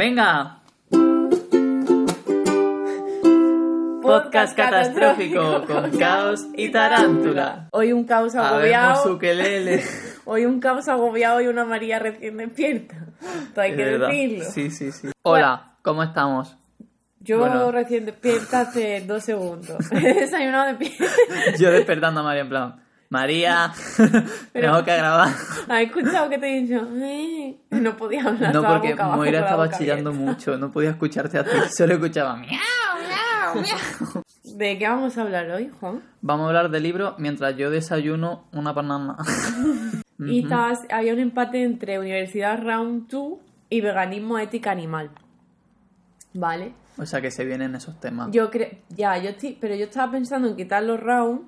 Venga. Podcast catastrófico con caos y tarántula. Hoy un caos agobiado. Hoy un caos agobiado y una María recién despierta. Esto hay Es que verdad. decirlo. Sí, sí, sí. Hola, ¿cómo estamos? Yo Bueno. recién despierta hace dos segundos. He desayunado de pie. Yo despertando a María en plan, María, tengo que grabar. ¿Has escuchado que te he dicho? "Eh", No podía hablar. No, porque boca Moira estaba chillando abierta. mucho, no podía escucharte a ti, solo escuchaba miau. ¿De qué vamos a hablar hoy, Juan? Vamos a hablar del libro mientras yo desayuno una banana. Y estabas, había un empate entre Universidad Round 2 y Veganismo, Ética Animal. ¿Vale? O sea que se vienen esos temas. Yo creo, ya, yo estoy, pero yo estaba pensando en quitar los rounds,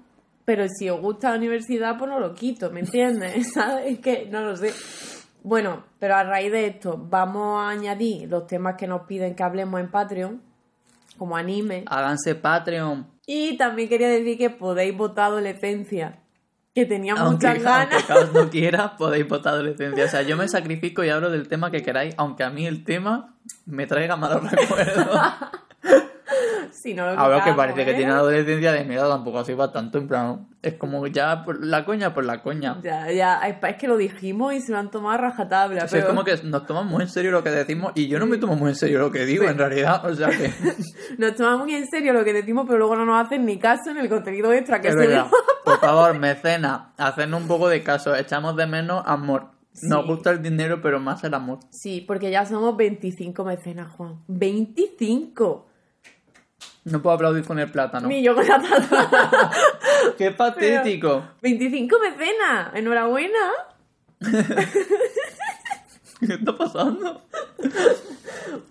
pero si os gusta la universidad, pues no lo quito, ¿me entiendes? ¿Sabes? Es que no lo sé. Bueno, pero a raíz de esto, vamos a añadir los temas que nos piden que hablemos en Patreon, como anime. Háganse Patreon. Y también quería decir que podéis votar adolescencia, que tenía Aunque, muchas ganas. aunque Caos no quiera, podéis votar adolescencia. O sea, yo me sacrifico y hablo del tema que queráis, aunque a mí el tema me traiga malos recuerdos. Si no lo A ver, que parece que ¿eh? tiene adolescencia de mierda, tampoco así va tanto, en plan. Es como ya por la coña por la coña. Ya, ya, es que lo dijimos y se lo han tomado a rajatabla. O sea, pero... es como que nos tomamos muy en serio lo que decimos y yo no me tomo muy en serio lo que digo, en realidad. O sea que. Nos tomamos muy en serio lo que decimos, pero luego no nos hacen ni caso en el contenido extra que se. Por favor, mecena, hacednos un poco de caso. Echamos de menos amor. Nos gusta el dinero, pero más el amor. Sí, porque ya somos 25 mecenas, Juan. ¡25! No puedo aplaudir con el plátano. Ni yo con la tata. ¡Qué patético! ¡25 mecenas! ¡Enhorabuena! ¿Qué está pasando?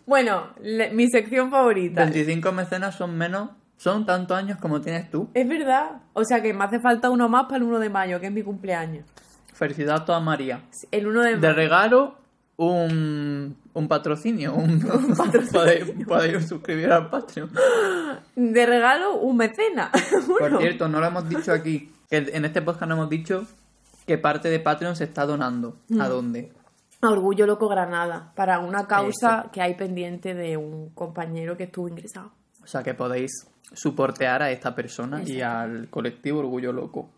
Bueno, le- mi sección favorita. 25 mecenas son menos. Son tantos años como tienes tú. Es verdad. O sea que me hace falta uno más para el 1 de mayo, que es mi cumpleaños. Felicidades a toda María. El 1 de De mayo. regalo, un, un patrocinio. Un, podéis, podéis suscribir al Patreon. De regalo, un mecena. Por cierto, no lo hemos dicho aquí. que En este podcast no hemos dicho que parte de Patreon se está donando. ¿A dónde? A Orgullo Loco Granada, para una causa que hay pendiente de un compañero que estuvo ingresado. O sea que podéis soportear a esta persona y al colectivo Orgullo Loco.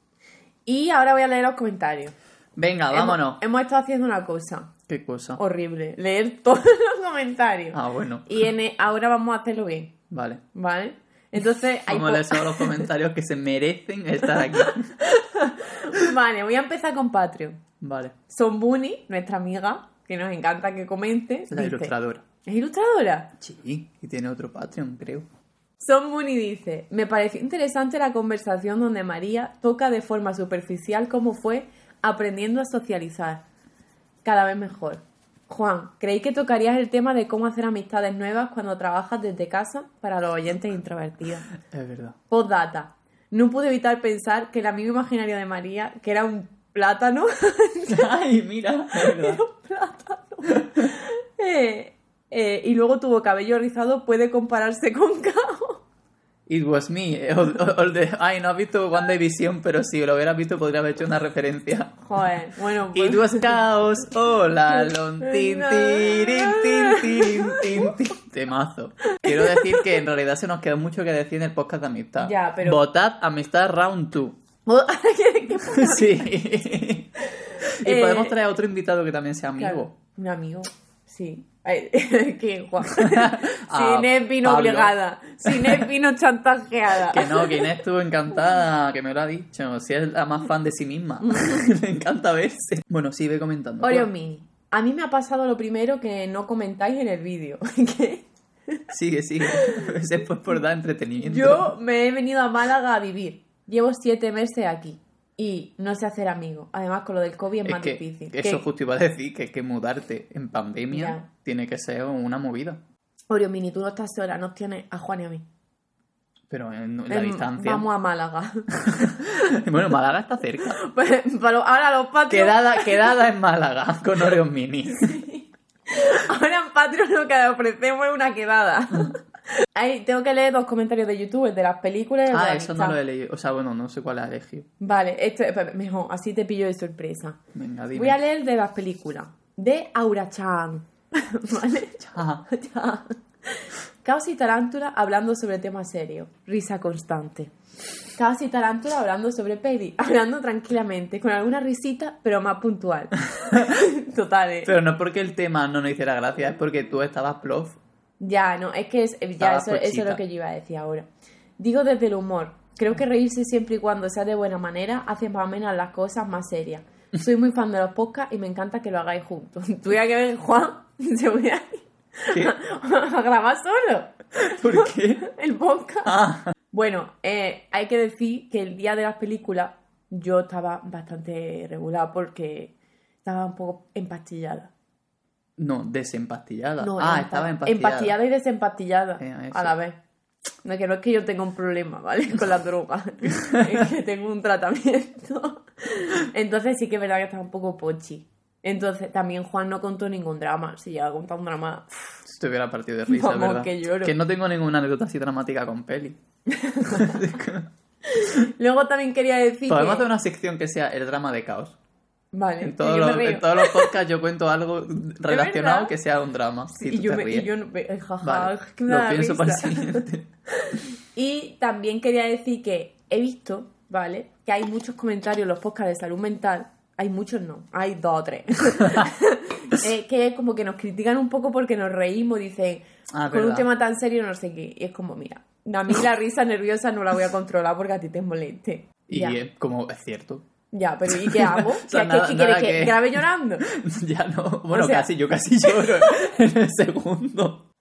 Y ahora voy a leer los comentarios. Venga, vámonos. Hemos, hemos estado haciendo una cosa ¿Qué cosa? horrible, leer todos los comentarios. Ah, bueno. Y en ahora vamos a hacerlo bien, Vale. ¿vale? Entonces, hay Vamos a leer todos los comentarios que se merecen estar aquí. vale, voy a empezar con Patreon. Vale. Son Bunny, nuestra amiga, que nos encanta que comente. La dice- ilustradora. ¿Es ilustradora? Sí, y tiene otro Patreon, creo. Son Bunny dice, me pareció interesante la conversación donde María toca de forma superficial cómo fue aprendiendo a socializar. Cada vez mejor. Juan, ¿creí que tocarías el tema de cómo hacer amistades nuevas cuando trabajas desde casa para los oyentes introvertidos? Es verdad. Postdata. No pude evitar pensar que el amigo imaginario de María, que era un plátano, Ay, mira. Es verdad. eh, eh, y luego tuvo cabello rizado, puede compararse con Cao. It was me. eh, all- all- all the- Ay, no has visto WandaVision, pero si lo hubieras visto podría haber hecho una referencia. Joder, bueno, pues... It was chaos. Hola, lon, tin, tirin, tin, tirin, tin, tin. Temazo. Quiero decir que en realidad se nos quedó mucho que decir en el podcast de amistad. Ya, pero- Votad amistad round 2. ¿Qué- qué Sí. y Eh, podemos traer a otro invitado que también sea amigo. Claro, un amigo, sí. Ay, ¿Quién, Juan? Ah, Sin vino Pablo. obligada. Sin vino chantajeada. Que no, que Inés estuvo encantada, que me lo ha dicho. Si es la más fan de sí misma. Le encanta verse. Bueno, sí, ve comentando. Oreo Mini. A mí me ha pasado lo primero que no comentáis en el vídeo. que Sigue, sigue. Es por dar entretenimiento. yo me he venido a Málaga a vivir. Llevo siete meses aquí. Y no sé hacer amigos. Además, con lo del COVID es, Es más que difícil. eso justo iba a decir, que es que mudarte en pandemia Ya. Tiene que ser una movida. Oreo Mini, tú no estás sola, nos tienes a Juan y a mí. Pero en la Em, distancia. Vamos a Málaga. Bueno, Málaga está cerca. Pues, para lo- ahora los Patreon, Quedada, quedada en Málaga con Oreos Mini. ahora en Patreon lo que ofrecemos es una quedada. Ahí, tengo que leer dos comentarios de YouTube, el de las películas de Ah, eso no lo he leído. O sea, bueno, no sé cuál has elegido. Vale, esto es mejor, así te pillo de sorpresa. Venga, dime. Voy a leer de las películas. De Aura Chan. ¿Vale? Chao. Ya. Caos y Tarántula hablando sobre temas serios. Risa constante. Caos y Tarántula hablando sobre peli. Hablando tranquilamente, con alguna risita, pero más puntual. Total, ¿eh? Pero no es porque el tema no nos hiciera gracia, es porque tú estabas plof. Ya, no, es que es, ya eso, eso es lo que yo iba a decir ahora. Digo desde el humor. Creo que reírse siempre y cuando sea de buena manera hace más menos las cosas más serias. Soy muy fan de los podcasts y me encanta que lo hagáis juntos. Tuviera que ver Juan, se voy a, ¿Qué? a grabar solo ¿Por qué? el podcast. Ah, Bueno, eh, hay que decir que el día de las películas yo estaba bastante regular porque estaba un poco empastillada. no, desempastillada. No, ah, empa- estaba empastillada. empastillada y desempastillada Eh, a la vez. No, que no es que yo tenga un problema, ¿vale? Con la droga. es que tengo un tratamiento. Entonces sí que es verdad que estaba un poco pochi. Entonces también Juan no contó ningún drama. Si llega a contar un drama... Estoy hubiera partido de risa, Vamos, ¿verdad? que lloro. no tengo ninguna anécdota así dramática con peli. Luego también quería decir Podemos que... hacer una sección que sea el drama de caos. Vale, En todos, los, en todos los podcasts yo cuento algo relacionado que sea un drama. Sí, y tú yo, te me, y yo no- eh, jaja, Vale, que me lo pienso para el siguiente. Y también quería decir que he visto, ¿vale? Que hay muchos comentarios en los podcasts de salud mental. Hay muchos no, hay dos o tres. Eh, que como que nos critican un poco porque nos reímos, dicen, Ah, con un tema tan serio no sé qué. Y es como, mira, a mí la risa nerviosa no la voy a controlar porque a ti te moleste. Y ya, es como, es cierto. ya, pero ¿y qué hago? sea, ¿Qué- nada- ¿Qué quieres que que- grabe llorando? ya no. Bueno, O sea- casi, yo casi lloro en el segundo.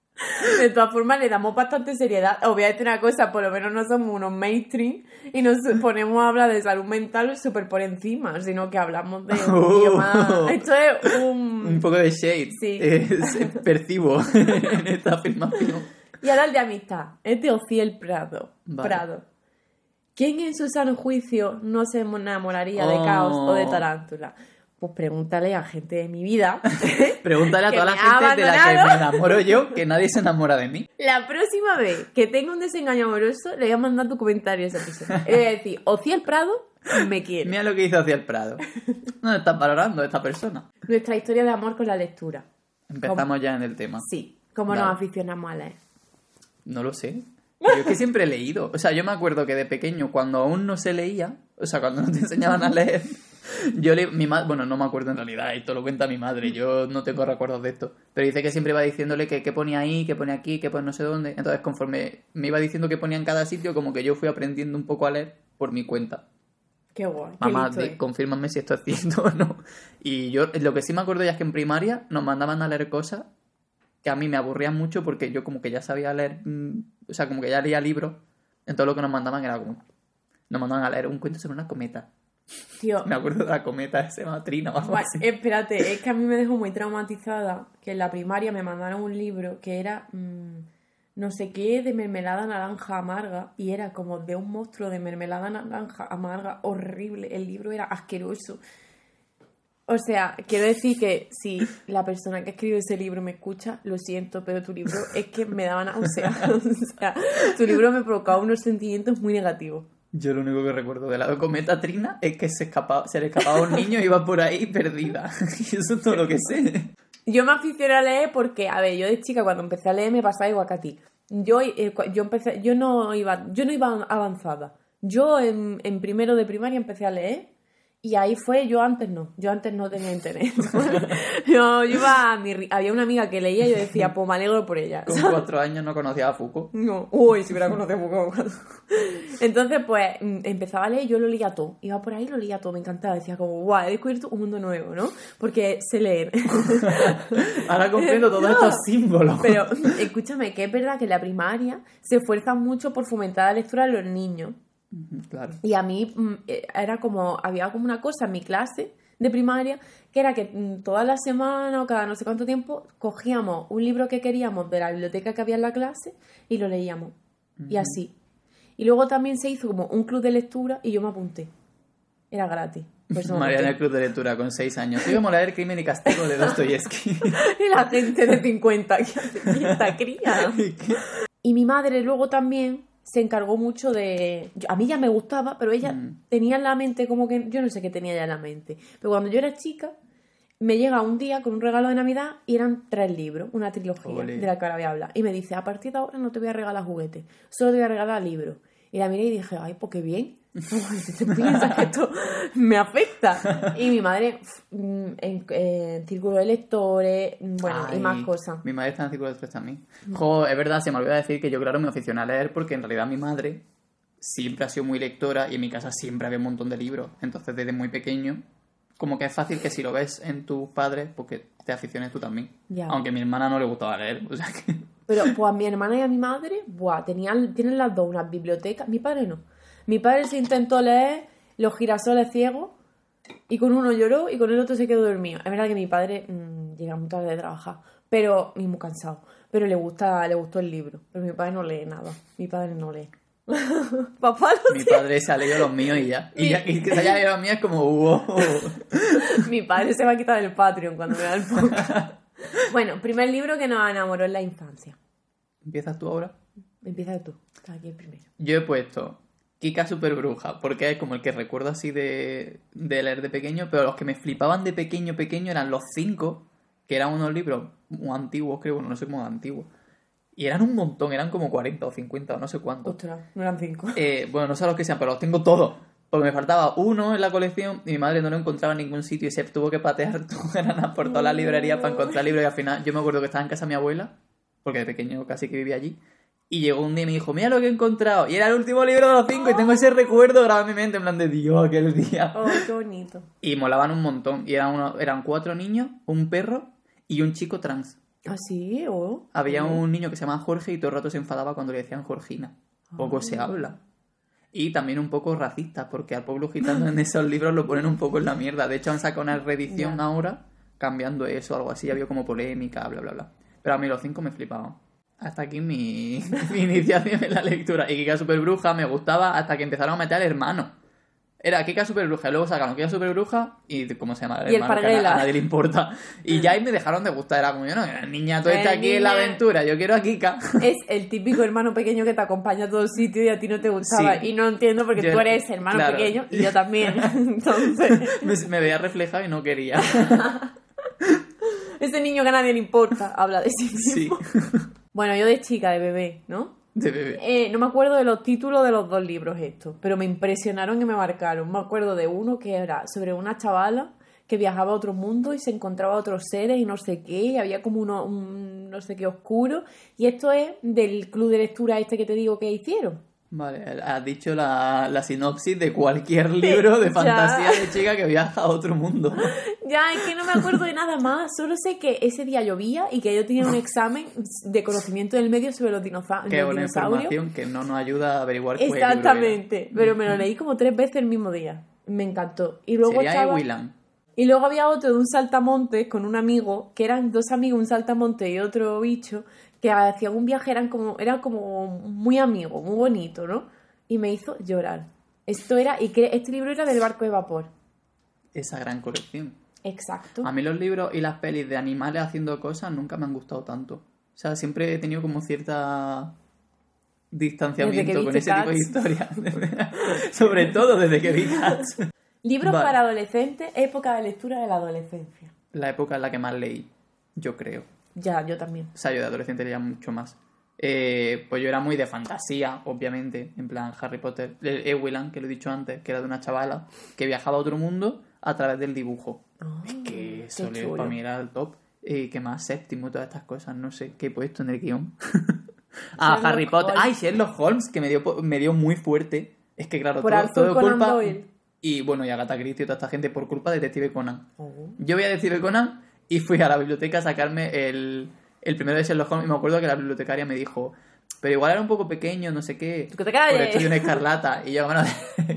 De todas formas, le damos bastante seriedad. Os voy a decir una cosa, por lo menos no somos unos mainstream y nos ponemos a hablar de salud mental súper por encima, sino que hablamos de un poquillo más... Esto es Un un... poco de shade. Sí. Se- percibo en esta afirmación. Y ahora el de amistad. Es de Ociel Prado. Vale. Prado. ¿Quién en su sano juicio no se enamoraría de Oh. caos o de tarántula? Pues pregúntale a gente de mi vida. Pregúntale a toda la gente de la que me enamoro yo, que nadie se enamora de mí. La próxima vez que tenga un desengaño amoroso, le voy a mandar tu comentario a esa persona. Le voy a decir, Ociel Prado me quiere. Mira lo que hizo hacia el Prado. No estás valorando esta persona. Nuestra historia de amor con la lectura. Empezamos ya en el tema. Sí, cómo Vale. nos aficionamos a leer. No lo sé. Yo es que siempre he leído. O sea, yo me acuerdo que de pequeño, cuando aún no se leía, o sea, cuando no te enseñaban a leer, yo le, mi madre, bueno, no me acuerdo en realidad, esto lo cuenta mi madre, yo no tengo recuerdos de esto, pero dice que siempre iba diciéndole que qué ponía ahí, qué ponía aquí, qué pone no sé dónde. Entonces, conforme me iba diciendo qué ponía en cada sitio, como que yo fui aprendiendo un poco a leer por mi cuenta. Qué guay. qué Mamá, de- es. confírmame si esto es cierto o no. Y yo, lo que sí me acuerdo ya es que en primaria nos mandaban a leer cosas que a mí me aburrían mucho porque yo como que ya sabía leer, mm, o sea, como que ya leía libros, entonces lo que nos mandaban era como, nos mandaban a leer un cuento sobre una cometa. Tío, Me acuerdo de la cometa, se llama Trina o algo guay, así. espérate, es que a mí me dejó muy traumatizada que en la primaria me mandaron un libro que era mm, no sé qué de mermelada naranja amarga y era como de un monstruo de mermelada naranja amarga horrible. El libro era asqueroso. O sea, quiero decir que si la persona que escribe ese libro me escucha, lo siento, pero tu libro es que me daba náuseas. O sea, tu libro me provocaba unos sentimientos muy negativos. Yo lo único que recuerdo de la cometa Trina es que se, escapaba, se le escapaba un niño y iba por ahí perdida. Y eso es todo lo que sé. Yo me aficioné a leer porque, a ver, yo de chica cuando empecé a leer me pasaba igual que a ti. Yo, eh, yo empecé, yo no iba, yo no iba avanzada. Yo en, en primero de primaria empecé a leer y ahí fue, yo antes no, yo antes no tenía internet. yo, yo iba a mi, había una amiga que leía y yo decía, pues me alegro por ella. Con cuatro años no conocía a Foucault. No, uy, si hubiera conocido Foucault. Entonces, pues, mm, empezaba a leer yo lo leía todo. Iba por ahí y lo leía todo, me encantaba. Decía como, guau, he descubierto un mundo nuevo, ¿no? Porque sé leer. Ahora comprendo todos No. estos símbolos. Pero escúchame, que es verdad que en la primaria se esfuerzan mucho por fomentar la lectura en los niños. Claro. Y a mí mm, eh, era como, había como una cosa en mi clase de primaria que era que mm, todas las semanas o cada no sé cuánto tiempo cogíamos un libro que queríamos de la biblioteca que había en la clase y lo leíamos. Y así. Y luego también se hizo como un club de lectura y yo me apunté. Era gratis. María el apunté. club de lectura con seis años. Íbamos a leer Crimen y Castigo de Dostoyevsky. Y la gente de 50 que hace esta cría. Y mi madre luego también se encargó mucho de... A mí ya me gustaba, pero ella Mm. tenía en la mente como que... Yo no sé qué tenía ya en la mente. Pero cuando yo era chica, me llega un día con un regalo de Navidad y eran tres libros, una trilogía de la que ahora voy a hablar. Y me dice, a partir de ahora no te voy a regalar juguetes, solo te voy a regalar libros. Y la miré y dije, ay, pues qué bien. ¿Te piensas que esto me afecta? Y mi madre mm, en, en círculo de lectores, mm, bueno, y Ay, más cosas. Mi madre está en círculo de lectores también. Jo, es verdad, se me olvidó decir que yo, claro, me aficioné a leer porque en realidad mi madre siempre ha sido muy lectora y en mi casa siempre había un montón de libros. Entonces, desde muy pequeño, como que es fácil que si lo ves en tus padres, porque te aficiones tú también. Ya. Aunque a mi hermana no le gustaba leer, o sea que... Pero pues a mi hermana y a mi madre, buah, tenían, tienen las dos unas bibliotecas. Mi padre no. Mi padre se intentó leer Los girasoles ciegos y con uno lloró y con el otro se quedó dormido. Es verdad que mi padre mm, llega muy tarde de trabajar, pero y muy cansado. Pero le gusta, le gustó el libro. Pero mi padre no lee nada. Mi padre no lee. Papá no Mi padre se ha leído los míos y ya. Y, ya, y que se haya leído los míos es como, wow. Mi padre se va a quitar el Patreon cuando me da el podcast. bueno, primer libro que nos enamoró en la infancia. ¿Empiezas tú ahora? Empieza tú. Aquí el primero. Yo he puesto Kika Super Bruja, porque es como el que recuerdo así de, de leer de pequeño, pero los que me flipaban de pequeño, pequeño eran los cinco, que eran unos libros muy antiguos, creo, bueno, no sé cómo de antiguos. Y eran un montón, eran como 40 o 50 o no sé cuántos. Ostras, no eran cinco. Eh, bueno, no sé los que sean, pero los tengo todos. Porque me faltaba uno en la colección y mi madre no lo encontraba en ningún sitio y se tuvo que patear todo Granada por todas las librerías para encontrar libros y al final yo me acuerdo que estaba en casa de mi abuela, porque de pequeño casi que vivía allí, y llegó un día y me dijo, mira lo que he encontrado. Y era el último libro de los cinco y tengo ese recuerdo grabado en mi mente en plan de Dios, aquel día. Oh, qué bonito. Y molaban un montón. Y eran, uno- eran cuatro niños, un perro y un chico trans. ¿Ah, sí? Oh. Había un niño que se llamaba Jorge y todo el rato se enfadaba cuando le decían Jorgina. Poco se habla. Y también un poco racista, porque al pueblo gitano en esos libros lo ponen un poco en la mierda. De hecho, han sacado una reedición ahora cambiando eso, algo así. Había como polémica, bla, bla, bla. Pero a mí los cinco me flipaban. Hasta aquí mi, mi iniciación en la lectura. Y Kika Super Bruja me gustaba hasta que empezaron a meter al hermano. Era Kika Super Bruja, y luego sacaron Kika Super Bruja y ¿cómo se llama? Y el hermano, que a, Parguela. a nadie le importa. Y ya ahí me dejaron de gustar. Era como yo, no, la niña, tú estás aquí en la aventura, yo quiero a Kika. Es el típico hermano pequeño que te acompaña a todo sitio y a ti no te gustaba. Sí. Y no entiendo porque Yo- tú eres hermano claro. pequeño y yo también. Entonces, me, me veía reflejado y no quería. Ese niño que a nadie le importa habla de sí mismo. Sí, Bueno, yo de chica, de bebé, ¿no? de bebé. Eh, no me acuerdo de los títulos de los dos libros estos, pero me impresionaron y me marcaron. Me acuerdo de uno que era sobre una chavala que viajaba a otro mundo y se encontraba a otros seres y no sé qué, y había como uno, un no sé qué oscuro. Y esto es del club de lectura este que te digo que hicieron. Vale, has dicho la, la sinopsis de cualquier libro de Ya. fantasía de chica que viaja a otro mundo. Ya, es que no me acuerdo de nada más. Solo sé que ese día llovía y que yo tenía un examen de conocimiento del medio sobre los, dinosaurios. información que no nos ayuda a averiguar cuál libro Exactamente. Pero me lo leí como tres veces el mismo día. Me encantó. Y luego Sería estaba... Y luego había otro de un saltamontes con un amigo, que eran dos amigos, un saltamonte y otro bicho, que hacían un viaje, eran como, era como muy amigo, muy bonito, ¿no? Y me hizo llorar. Esto era, y que este libro era del barco de vapor. Esa gran colección. Exacto. A mí los libros y las pelis de animales haciendo cosas nunca me han gustado tanto. O sea, siempre he tenido como cierta distanciamiento con ese tipo de historias. Sobre todo desde que vi Cats. Libros Vale. para adolescentes, época de lectura de la adolescencia. La época en la que más leí, yo creo. Ya, yo también. O sea, yo de adolescente leía mucho más. Eh, pues yo era muy de fantasía, obviamente, en plan Harry Potter. El Ewilan, que lo he dicho antes, que era de una chavala que viajaba a otro mundo a través del dibujo. Ah, es que eso le- para mí era el top. Eh, ¿Qué más? Séptimo, todas estas cosas. No sé qué he puesto en el guion. ah, Sherlock Harry Potter. Holmes. Ay, Sherlock Holmes, que me dio, me dio muy fuerte. Es que claro, Por todo, todo culpa... Y bueno, y Agatha Christie y toda esta gente por culpa de Detective Conan. Oh. Yo voy a Detective Conan y fui a la biblioteca a sacarme el, el primero de Sherlock Holmes y me acuerdo que la bibliotecaria me dijo, pero igual era un poco pequeño, no sé qué. Tú que te Por calles. de una escarlata. Y yo, bueno,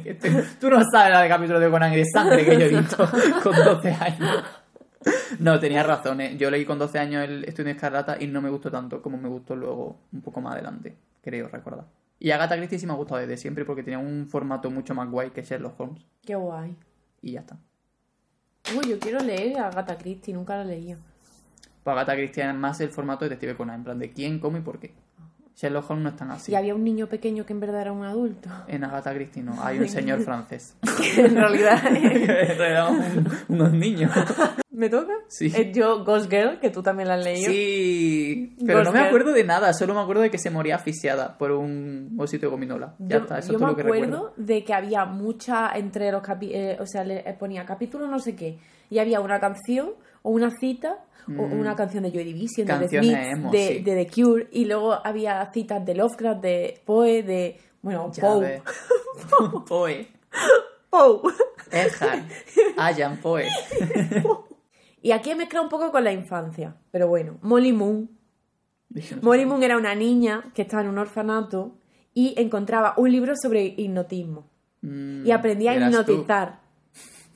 que tú, tú no sabes la de capítulo de Conan y de sangre que yo he visto con 12 años. No, tenías razón. ¿eh? Yo leí con 12 años el Estudio de Escarlata y no me gustó tanto como me gustó luego un poco más adelante, creo recordar. Y Agatha Christie sí me ha gustado desde siempre porque tenía un formato mucho más guay que Sherlock Holmes. Qué guay. Y ya está. Uy, yo quiero leer a Agatha Christie, nunca la he leído. Pues Agatha Christie es más el formato de Detective Conan, en plan de quién, cómo y por qué. Sherlock Holmes no es tan así. Y había un niño pequeño que en verdad era un adulto. En Agatha Christie no, hay un señor francés. en realidad. en realidad un- unos niños. ¿Me toca? Sí. Eh, yo, Ghost Girl, que tú también la has leído. Sí, pero no me acuerdo de nada, solo me acuerdo de que se moría asfixiada por un osito de gominola. Ya yo está, eso yo es todo me lo que acuerdo recuerdo. de que había mucha entre los capítulos, o sea, le eh, ponía capítulo no sé qué, y había una canción o una cita una canción de Joy Division, de The Mm. Canciones Smiths, emo, de, sí. de The Cure, y luego había citas de Lovecraft, de Poe, de, bueno, Poe. Poe, Poe. Ayan Poe. Y aquí he mezclado un poco con la infancia, pero bueno, Molly Moon. Molly Moon era una niña que estaba en un orfanato y encontraba un libro sobre hipnotismo. Mm, y aprendía a tú. hipnotizar.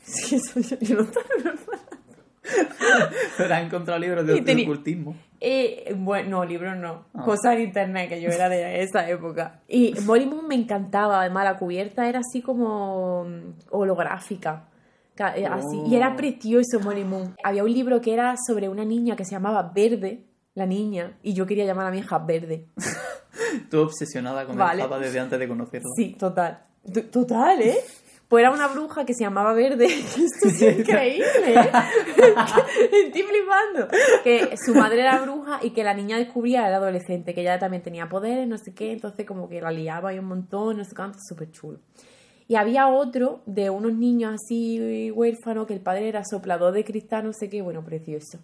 Sí, eso yo, yo no estaba en un orfanato. Pero has encontrado libros de, de ocultismo. Eh, bueno, no, libros no. Ah. Cosas en internet, que yo era de esa época. Y Molly Moon me encantaba. Además, la cubierta era así como mm, holográfica. Ca- eh, Así. Y era Oh. precioso Molly Moon. Había un libro que era sobre una niña que se llamaba Verde, la niña, y yo quería llamar a mi hija Verde. Tú obsesionada con Vale. el desde antes de conocerlo. Sí, total. T- Total, ¿eh? Pues era una bruja que se llamaba Verde. Esto es increíble, ¿eh? Estoy flipando. Que su madre era bruja y que la niña descubría era adolescente, que ella también tenía poderes, no sé qué, entonces como que la liaba ahí un montón, no sé cuánto, súper chulo. Y había otro de unos niños así huérfanos, que el padre era soplador de cristal, no sé qué, bueno, precioso.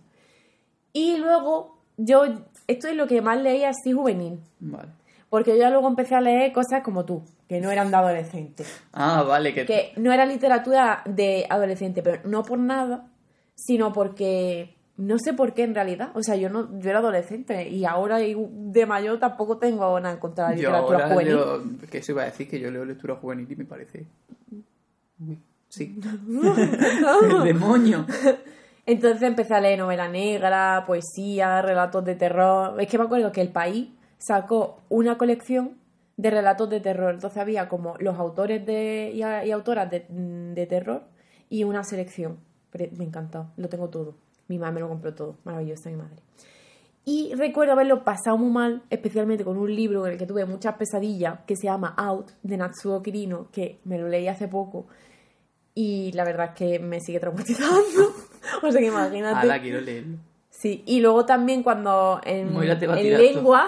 Y luego yo, esto es lo que más leía así juvenil. Vale. Porque yo ya luego empecé a leer cosas como tú, que no eran de adolescentes. Ah, vale, que, Que no era literatura de adolescente, pero no por nada, sino porque no sé por qué en realidad. O sea, yo no yo era adolescente y ahora de mayor tampoco tengo nada en contra de la yo literatura ahora juvenil. leo, que eso iba a decir que yo leo lectura juvenil y me parece... Sí. el demonio. Entonces empecé a leer novela negra, poesía, relatos de terror. Es que me acuerdo que El País sacó una colección de relatos de terror. Entonces había como los autores de, y, autoras de, terror y una selección. Pre- Me encantó, lo tengo todo. Mi madre me lo compró todo, maravillosa mi madre. Y recuerdo haberlo pasado muy mal, especialmente con un libro en el que tuve muchas pesadillas, que se llama Out, de Natsuo Kirino, que me lo leí hace poco. Y la verdad es que me sigue traumatizando. o sea que imagínate. Ala, quiero leerlo. Sí, y luego también cuando en, lengua,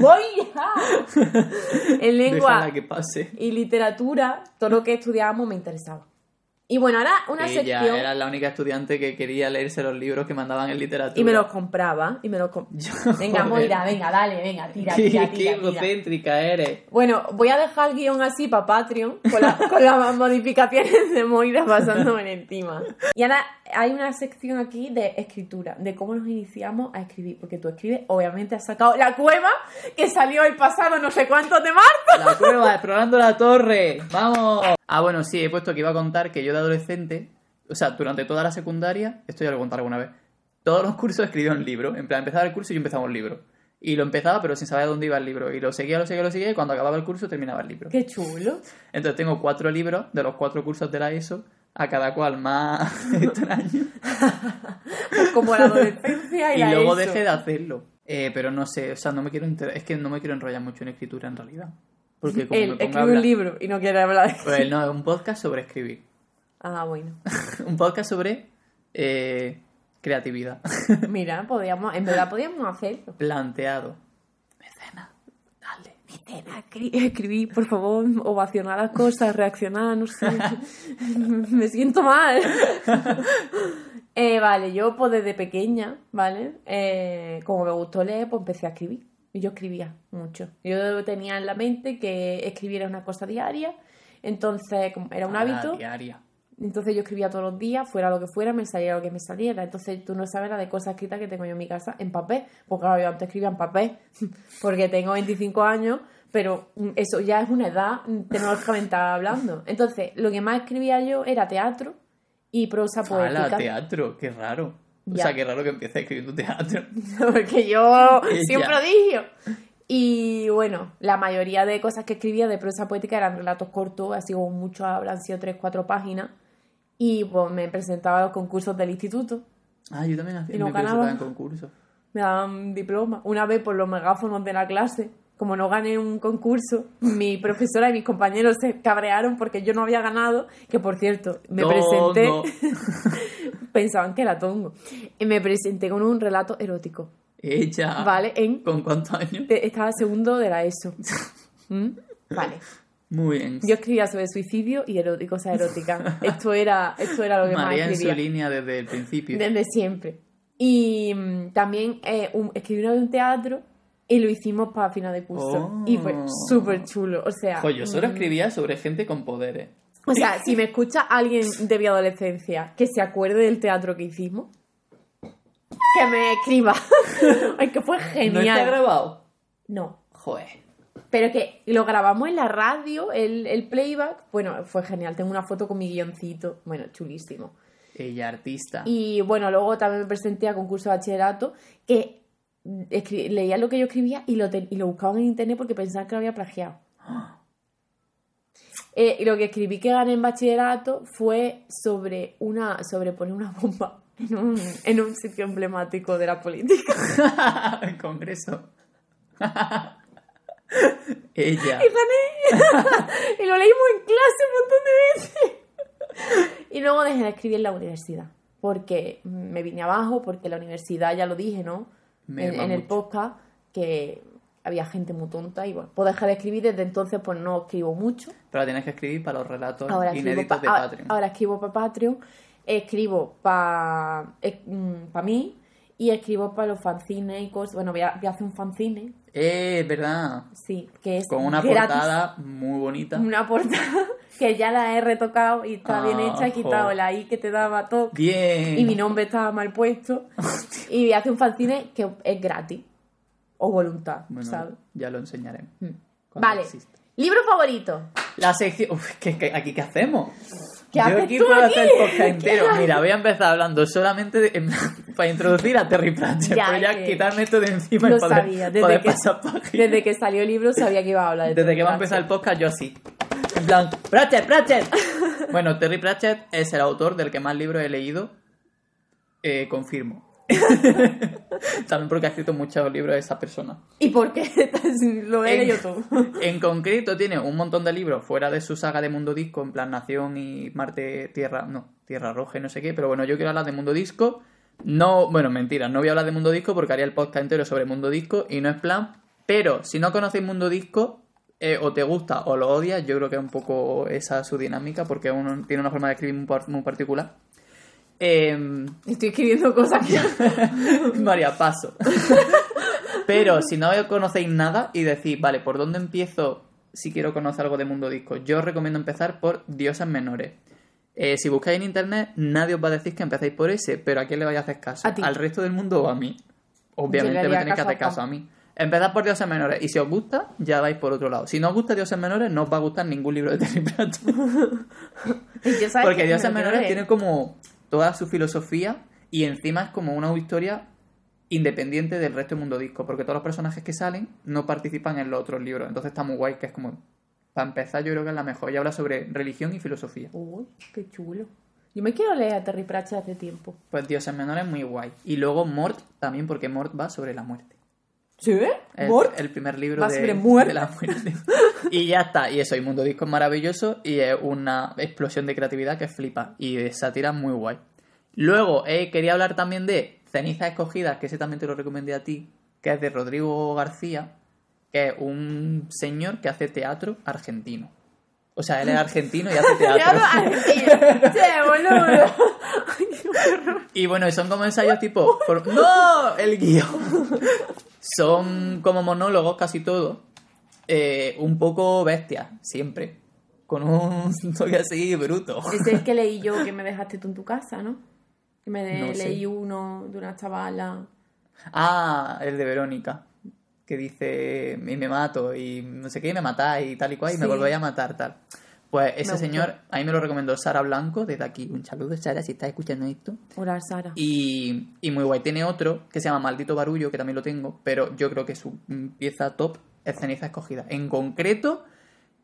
¡Moira! en lengua Déjala que pase. y literatura, todo lo que estudiábamos me interesaba. Y bueno, ahora una Ella sección era la única estudiante que quería leerse los libros que mandaban en literatura. y me los compraba y me los com- Yo, Venga. Moira, venga, dale, venga, tira, Qué, tira, qué tira, tira. egocéntrica eres. Bueno, voy a dejar el guion así para Patreon, con, la- con las modificaciones de Moira pasándome encima. Y ahora hay una sección aquí de escritura, de cómo nos iniciamos a escribir, porque tú escribes, obviamente has sacado La Cueva, que salió el pasado no sé cuántos de marzo. La cueva, explorando la torre. ¡Vamos! Ah, bueno, sí, he puesto que iba a contar que yo adolescente, o sea, durante toda la secundaria, esto ya lo he contado alguna vez, todos los cursos escribía un libro. En plan, empezaba el curso y yo empezaba un libro. Y lo empezaba, pero sin saber dónde iba el libro. Y lo seguía, lo seguía, lo seguía, y cuando acababa el curso terminaba el libro. Qué chulo. Entonces tengo cuatro libros de los cuatro cursos de la ESO, a cada cual más extraño. Pues como la adolescencia y, Y la luego ESO. dejé de hacerlo. Eh, pero no sé, o sea, no me quiero es que no me quiero enrollar mucho en escritura en realidad. Porque como Él me pongo a escribe un libro y no quiere hablar de Pues no, es un podcast sobre escribir. Ah, bueno. un podcast sobre eh, creatividad. Mira, podíamos, en verdad podíamos hacerlo. Planteado. Mecena. Dale. Nena, escri- escribir, por favor, ovacionar las cosas, reaccionar, no sé. Me siento mal. Eh, vale, yo pues desde pequeña, ¿vale? Eh, como me gustó leer, pues empecé a escribir. Y yo escribía mucho. Yo tenía en la mente que escribir era una cosa diaria. Entonces, como era un A hábito, diaria. Entonces yo escribía todos los días, fuera lo que fuera, me salía lo que me saliera. Entonces tú no sabes la de cosas escritas que tengo yo en mi casa en papel. Porque claro, yo antes escribía en papel, porque tengo 25 años, pero mm, eso ya es una edad tecnológicamente hablando. Entonces, lo que más escribía yo era teatro y prosa poética. teatro, qué raro. O sea, qué raro que empiece escribiendo teatro. porque yo soy un prodigio. Y bueno, la mayoría de cosas que escribía de prosa poética eran relatos cortos, así como muchos habrán sido tres, cuatro páginas. Y pues me presentaba a los concursos del instituto. Ah, yo también hacía Y no me ganaba. en concursos. Me daban diploma. Una vez por los megáfonos de la clase. como no gané un concurso, mi profesora y mis compañeros se cabrearon porque yo no había ganado, que por cierto, me presenté, pensaban que era tongo, y me presenté con un relato erótico, Ella. ¿vale? En, ¿Con cuántos años? estaba segundo de la ESO. ¿Mm? Vale. Muy bien. Yo escribía sobre suicidio y y cosas eróticas. Esto era, esto era lo que María más en su escribía. línea desde el principio. Desde siempre. Y mm, también eh, un- escribí una de un teatro y lo hicimos para final de curso. Oh. Y fue súper chulo. O sea, Jo, yo solo mm, escribía sobre gente con poderes. o sea, si me escucha alguien de mi adolescencia que se acuerde del teatro que hicimos, que me escriba. Ay, que fue ¿No está genial. grabado? No. Joder. Pero que lo grabamos en la radio, el, el playback. Bueno, fue genial. Tengo una foto con mi guioncito. Bueno, chulísimo. Ella artista. Y bueno, luego también me presenté a concurso de bachillerato que leía lo que yo escribía y lo, y lo buscaban en internet porque pensaban que lo había plagiado. Eh, y lo que escribí que gané en bachillerato fue sobre una sobre poner una bomba en un, en un sitio emblemático de la política. el congreso. Ella. Y gané. y lo leímos en clase un montón de veces. y luego dejé de escribir en la universidad. Porque me vine abajo, porque la universidad, ya lo dije, ¿no? Me En, el podcast, que había gente muy tonta y bueno, pues dejé de escribir desde entonces pues no escribo mucho. Pero tienes que escribir para los relatos Ahora inéditos pa- de Patreon. ahora escribo para Patreon, escribo para mí y escribo para los fanzines y cosas. Bueno, voy a, voy a hacer un fanzine, Eh, es verdad. sí, que es Con una gratis. portada muy bonita. Una portada que ya la he retocado y está bien Ah, hecha. He quitado jo. la I que te daba toque Bien. y mi nombre estaba mal puesto. y hace un fanzine que es gratis o voluntad, Bueno, ¿sabes? ya lo enseñaremos. Mm. Vale. Libro favorito. La sección. Uf, ¿qué, qué- aquí qué hacemos? ¿Qué Yo aquí tú puedo aquí? hacer podcast ¿Qué entero. Mira, voy a empezar hablando solamente de- en plan, para introducir a Terry Pratchett. Ya, pero ya quitarme esto de encima Lo y poder, sabía, desde poder que, pasar página. desde que salió el libro sabía que iba a hablar de Desde Terry que va a empezar el podcast, yo así. En plan, Pratchett, Pratchett. bueno, Terry Pratchett es el autor del que más libros he leído. Eh, confirmo. También porque ha escrito muchos libros de esa persona. ¿Y por qué? Lo he leído tú. En concreto, tiene un montón de libros fuera de su saga de Mundo Disco, en plan Nación y Marte, Tierra, no, Tierra Roja y no sé qué, pero bueno, yo quiero hablar de Mundo Disco. No, bueno, mentira, no voy a hablar de Mundo Disco porque haría el podcast entero sobre Mundo Disco y no es plan. Pero si no conocéis Mundo Disco, eh, o te gusta o lo odias, yo creo que es un poco esa su dinámica porque uno tiene una forma de escribir muy particular. Em, Estoy escribiendo cosas que... María, paso. Pero si no conocéis nada y decís, vale, ¿por dónde empiezo si quiero conocer algo de Mundo Disco? Yo os recomiendo empezar por Diosas Menores. Eh, si buscáis en internet, nadie os va a decir que empecéis por ese, pero ¿a quién le vais a hacer caso? A ti. ¿Al resto del mundo o a mí? Obviamente me tenéis que hacer caso a mí. Empezad por Dioses Menores y si os gusta, ya vais por otro lado. Si no os gusta Dioses Menores, no os va a gustar ningún libro de Terry Pratchett. Y yo, ¿sabes Porque? Dioses Menores leer. tiene como toda su filosofía y encima es como una historia independiente del resto del mundo disco, porque todos los personajes que salen no participan en los otros libros. Entonces está muy guay, que es como, para empezar, yo creo que es la mejor. Y habla sobre religión y filosofía. Uy, qué chulo. Yo me quiero leer a Terry Pratchett hace tiempo. Pues Dioses Menores es muy guay. Y luego Mort también, porque Mort va sobre la muerte. ¿Sí? El, ¿Mort? el primer libro de, de la muerte. y ya está. Y eso, y Mundo Disco es maravilloso y es una explosión de creatividad que flipa. Y de sátira muy guay. Luego, eh, quería hablar también de Cenizas Escogidas, que ese también te lo recomendé a ti, que es de Rodrigo García, que es un señor que hace teatro argentino. O sea, él es argentino y hace teatro. ¡Che, boludo! Y bueno, son como ensayos tipo. por- ¡No! El guion. Son como monólogos casi todos. eh, un poco bestias, siempre. Con un toque así bruto. Es el que leí yo que me dejaste tú en tu casa, ¿no? Que me de- No sé. leí uno de una chavala. Ah, el de Verónica. Que dice, y me mato, y no sé qué, y me matáis, y tal y cual, y me volvéis a matar, tal. Pues ese gustó. señor, a mí me lo recomendó Sara Blanco, desde aquí. Un saludo, Sara, si estás escuchando esto. Hola, Sara. Y, y muy guay. Tiene otro que se llama Maldito Barullo, que también lo tengo, pero yo creo que su pieza top es Ceniza Escogida. En concreto,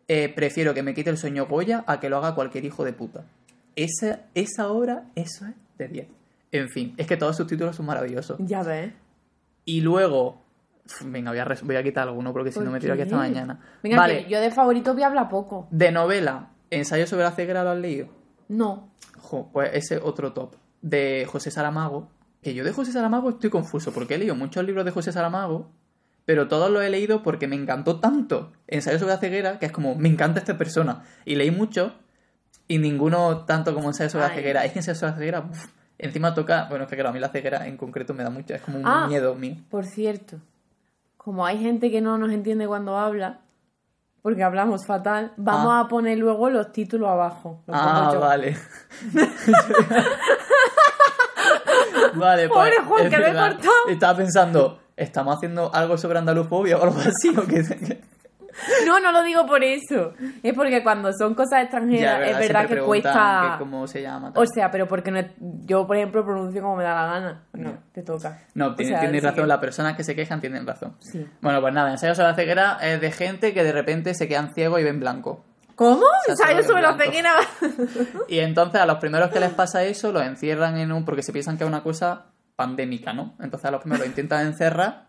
eh, prefiero que me quite el sueño Goya a que lo haga cualquier hijo de puta. Esa, esa obra, eso es de 10. En fin, es que todos sus títulos son maravillosos. Ya ves. Y luego, Venga, voy a, voy a quitar alguno porque si ¿Por no me tiro aquí hasta mañana. Venga, vale, yo de favorito voy a hablar poco. de novela, ensayo sobre la ceguera, ¿lo has leído? No. Jo, pues ese otro top. De José Saramago. Que yo de José Saramago estoy confuso porque he leído muchos libros de José Saramago, pero todos los he leído porque me encantó tanto Ensayo sobre la ceguera que es como, me encanta esta persona. Y leí muchos y ninguno tanto como Ensayo sobre la ceguera. Es que Ensayo sobre la ceguera, uf, encima toca, bueno, es que claro, a mí la ceguera en concreto me da mucho, es como un Ah. miedo mío. Por cierto, como hay gente que no nos entiende cuando habla, porque hablamos fatal, vamos Ah. a poner luego los títulos abajo. Los Ah, vale. vale, pues. Pobre Juan, es que lo he cortado. Estaba pensando, ¿estamos haciendo algo sobre andalufobia o algo así? ¿O qué? No, no lo digo por eso. Es porque cuando son cosas extranjeras, es verdad que cuesta. que ¿Cómo se llama? O sea, pero porque no yo, por ejemplo, pronuncio como me da la gana. No, te toca. no, O tiene- tienes razón, que- las personas que se quejan tienen razón. Sí. Bueno, pues nada, ensayo sobre la ceguera es de gente que de repente se quedan ciegos y ven blanco. ¿Cómo? sea, solo sobre la ceguera. Y entonces a los primeros que les pasa eso, los encierran en un. porque se piensan que es una cosa pandémica, ¿no? Entonces a los primeros los intentan encerrar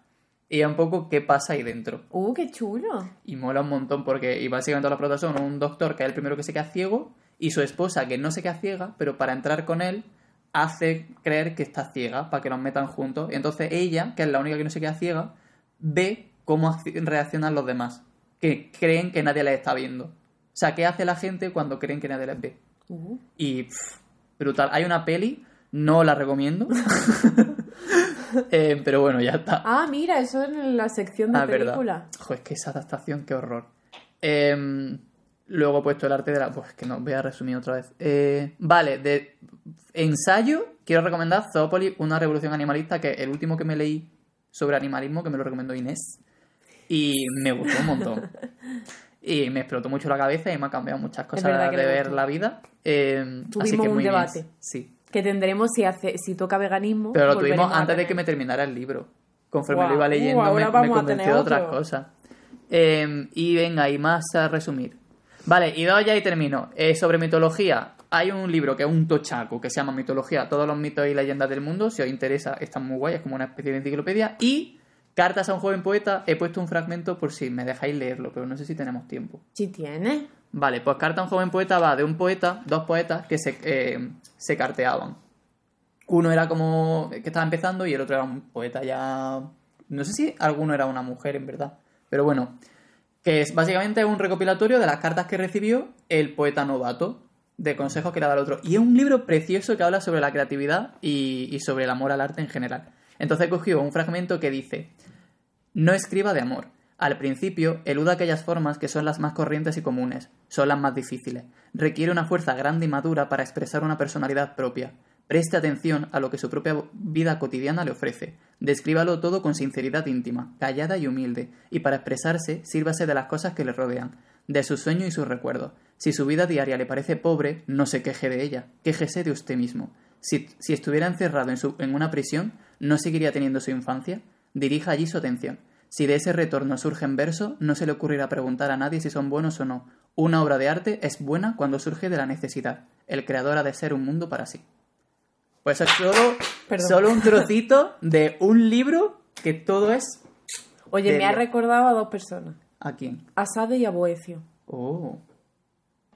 y un poco qué pasa ahí dentro. Uh, qué chulo. Y mola un montón porque, y básicamente los protas son un doctor que es el primero que se queda ciego y su esposa que no se queda ciega, pero para entrar con él hace creer que está ciega para que los metan juntos. Y entonces ella, que es la única que no se queda ciega, ve cómo acci- reaccionan los demás, que creen que nadie les está viendo. O sea, ¿qué hace la gente cuando creen que nadie les ve? Uh. Y pff, brutal. Hay una peli, no la recomiendo. Eh, pero bueno, ya está. Ah, mira, eso en la sección de Ah, verdad. película. Joder, es que esa adaptación, qué horror. Eh, luego he puesto el arte de la. Pues que no, voy a resumir otra vez. Eh, vale, de ensayo, quiero recomendar Zoopolis, una revolución animalista, que el último que me leí sobre animalismo, que me lo recomendó Inés. Y me gustó un montón. Y me explotó mucho la cabeza y me ha cambiado muchas cosas que de ver la vida. Eh, así Tuvimos que un muy bien. debate. Sí. Que tendremos si hace, si toca veganismo. Pero lo tuvimos antes de que me terminara el libro. Conforme lo iba leyendo, me, me convenció de otras cosas. Eh, y venga, y más a resumir. Vale, y dos ya y termino. Eh, sobre mitología, hay un libro que es un tochaco que se llama Mitología, todos los mitos y leyendas del mundo. Si os interesa, está muy guay, es como una especie de enciclopedia. Y Cartas a un joven poeta, he puesto un fragmento por si me dejáis leerlo, pero no sé si tenemos tiempo. Si tiene. Vale, pues Carta a un joven poeta va de un poeta, dos poetas que se, eh, se carteaban. Uno era como que estaba empezando y el otro era un poeta ya... No sé si alguno era una mujer en verdad. Pero bueno, que es básicamente un recopilatorio de las cartas que recibió el poeta novato, de consejos que le daba al otro. Y es un libro precioso que habla sobre la creatividad y, y sobre el amor al arte en general. Entonces cogió un fragmento que dice, no escriba de amor. Al principio, eluda aquellas formas que son las más corrientes y comunes, son las más difíciles. Requiere una fuerza grande y madura para expresar una personalidad propia. Preste atención a lo que su propia vida cotidiana le ofrece. Descríbalo todo con sinceridad íntima, callada y humilde, y para expresarse, sírvase de las cosas que le rodean, de sus sueños y sus recuerdos. Si su vida diaria le parece pobre, no se queje de ella, quéjese de usted mismo. Si, si estuviera encerrado en, su- en una prisión, ¿no seguiría teniendo su infancia? Dirija allí su atención. Si de ese retorno surgen versos, no se le ocurrirá preguntar a nadie si son buenos o no. Una obra de arte es buena cuando surge de la necesidad. El creador ha de ser un mundo para sí. Pues es solo, Perdón. solo un trocito de un libro que todo es... Oye, me ha recordado a dos personas. ¿A quién? A Sade y a Boecio. Oh.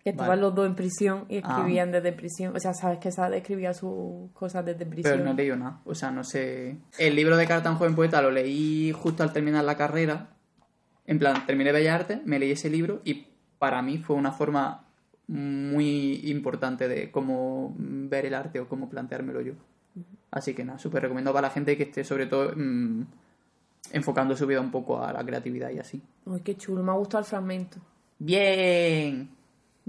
Que estaban Vale. los dos en prisión y Ah. escribían desde prisión. O sea, sabes que Sade escribía sus cosas desde prisión. Pero no he leído nada. O sea, no sé. El libro de Carta un joven poeta lo leí justo al terminar la carrera. En plan, terminé Bellas Artes, me leí ese libro y para mí fue una forma muy importante de cómo ver el arte o cómo planteármelo yo. Así que nada, súper recomiendo para la gente que esté sobre todo mm, enfocando su vida un poco a la creatividad y así. Ay, qué chulo. Me ha gustado el fragmento. Bien.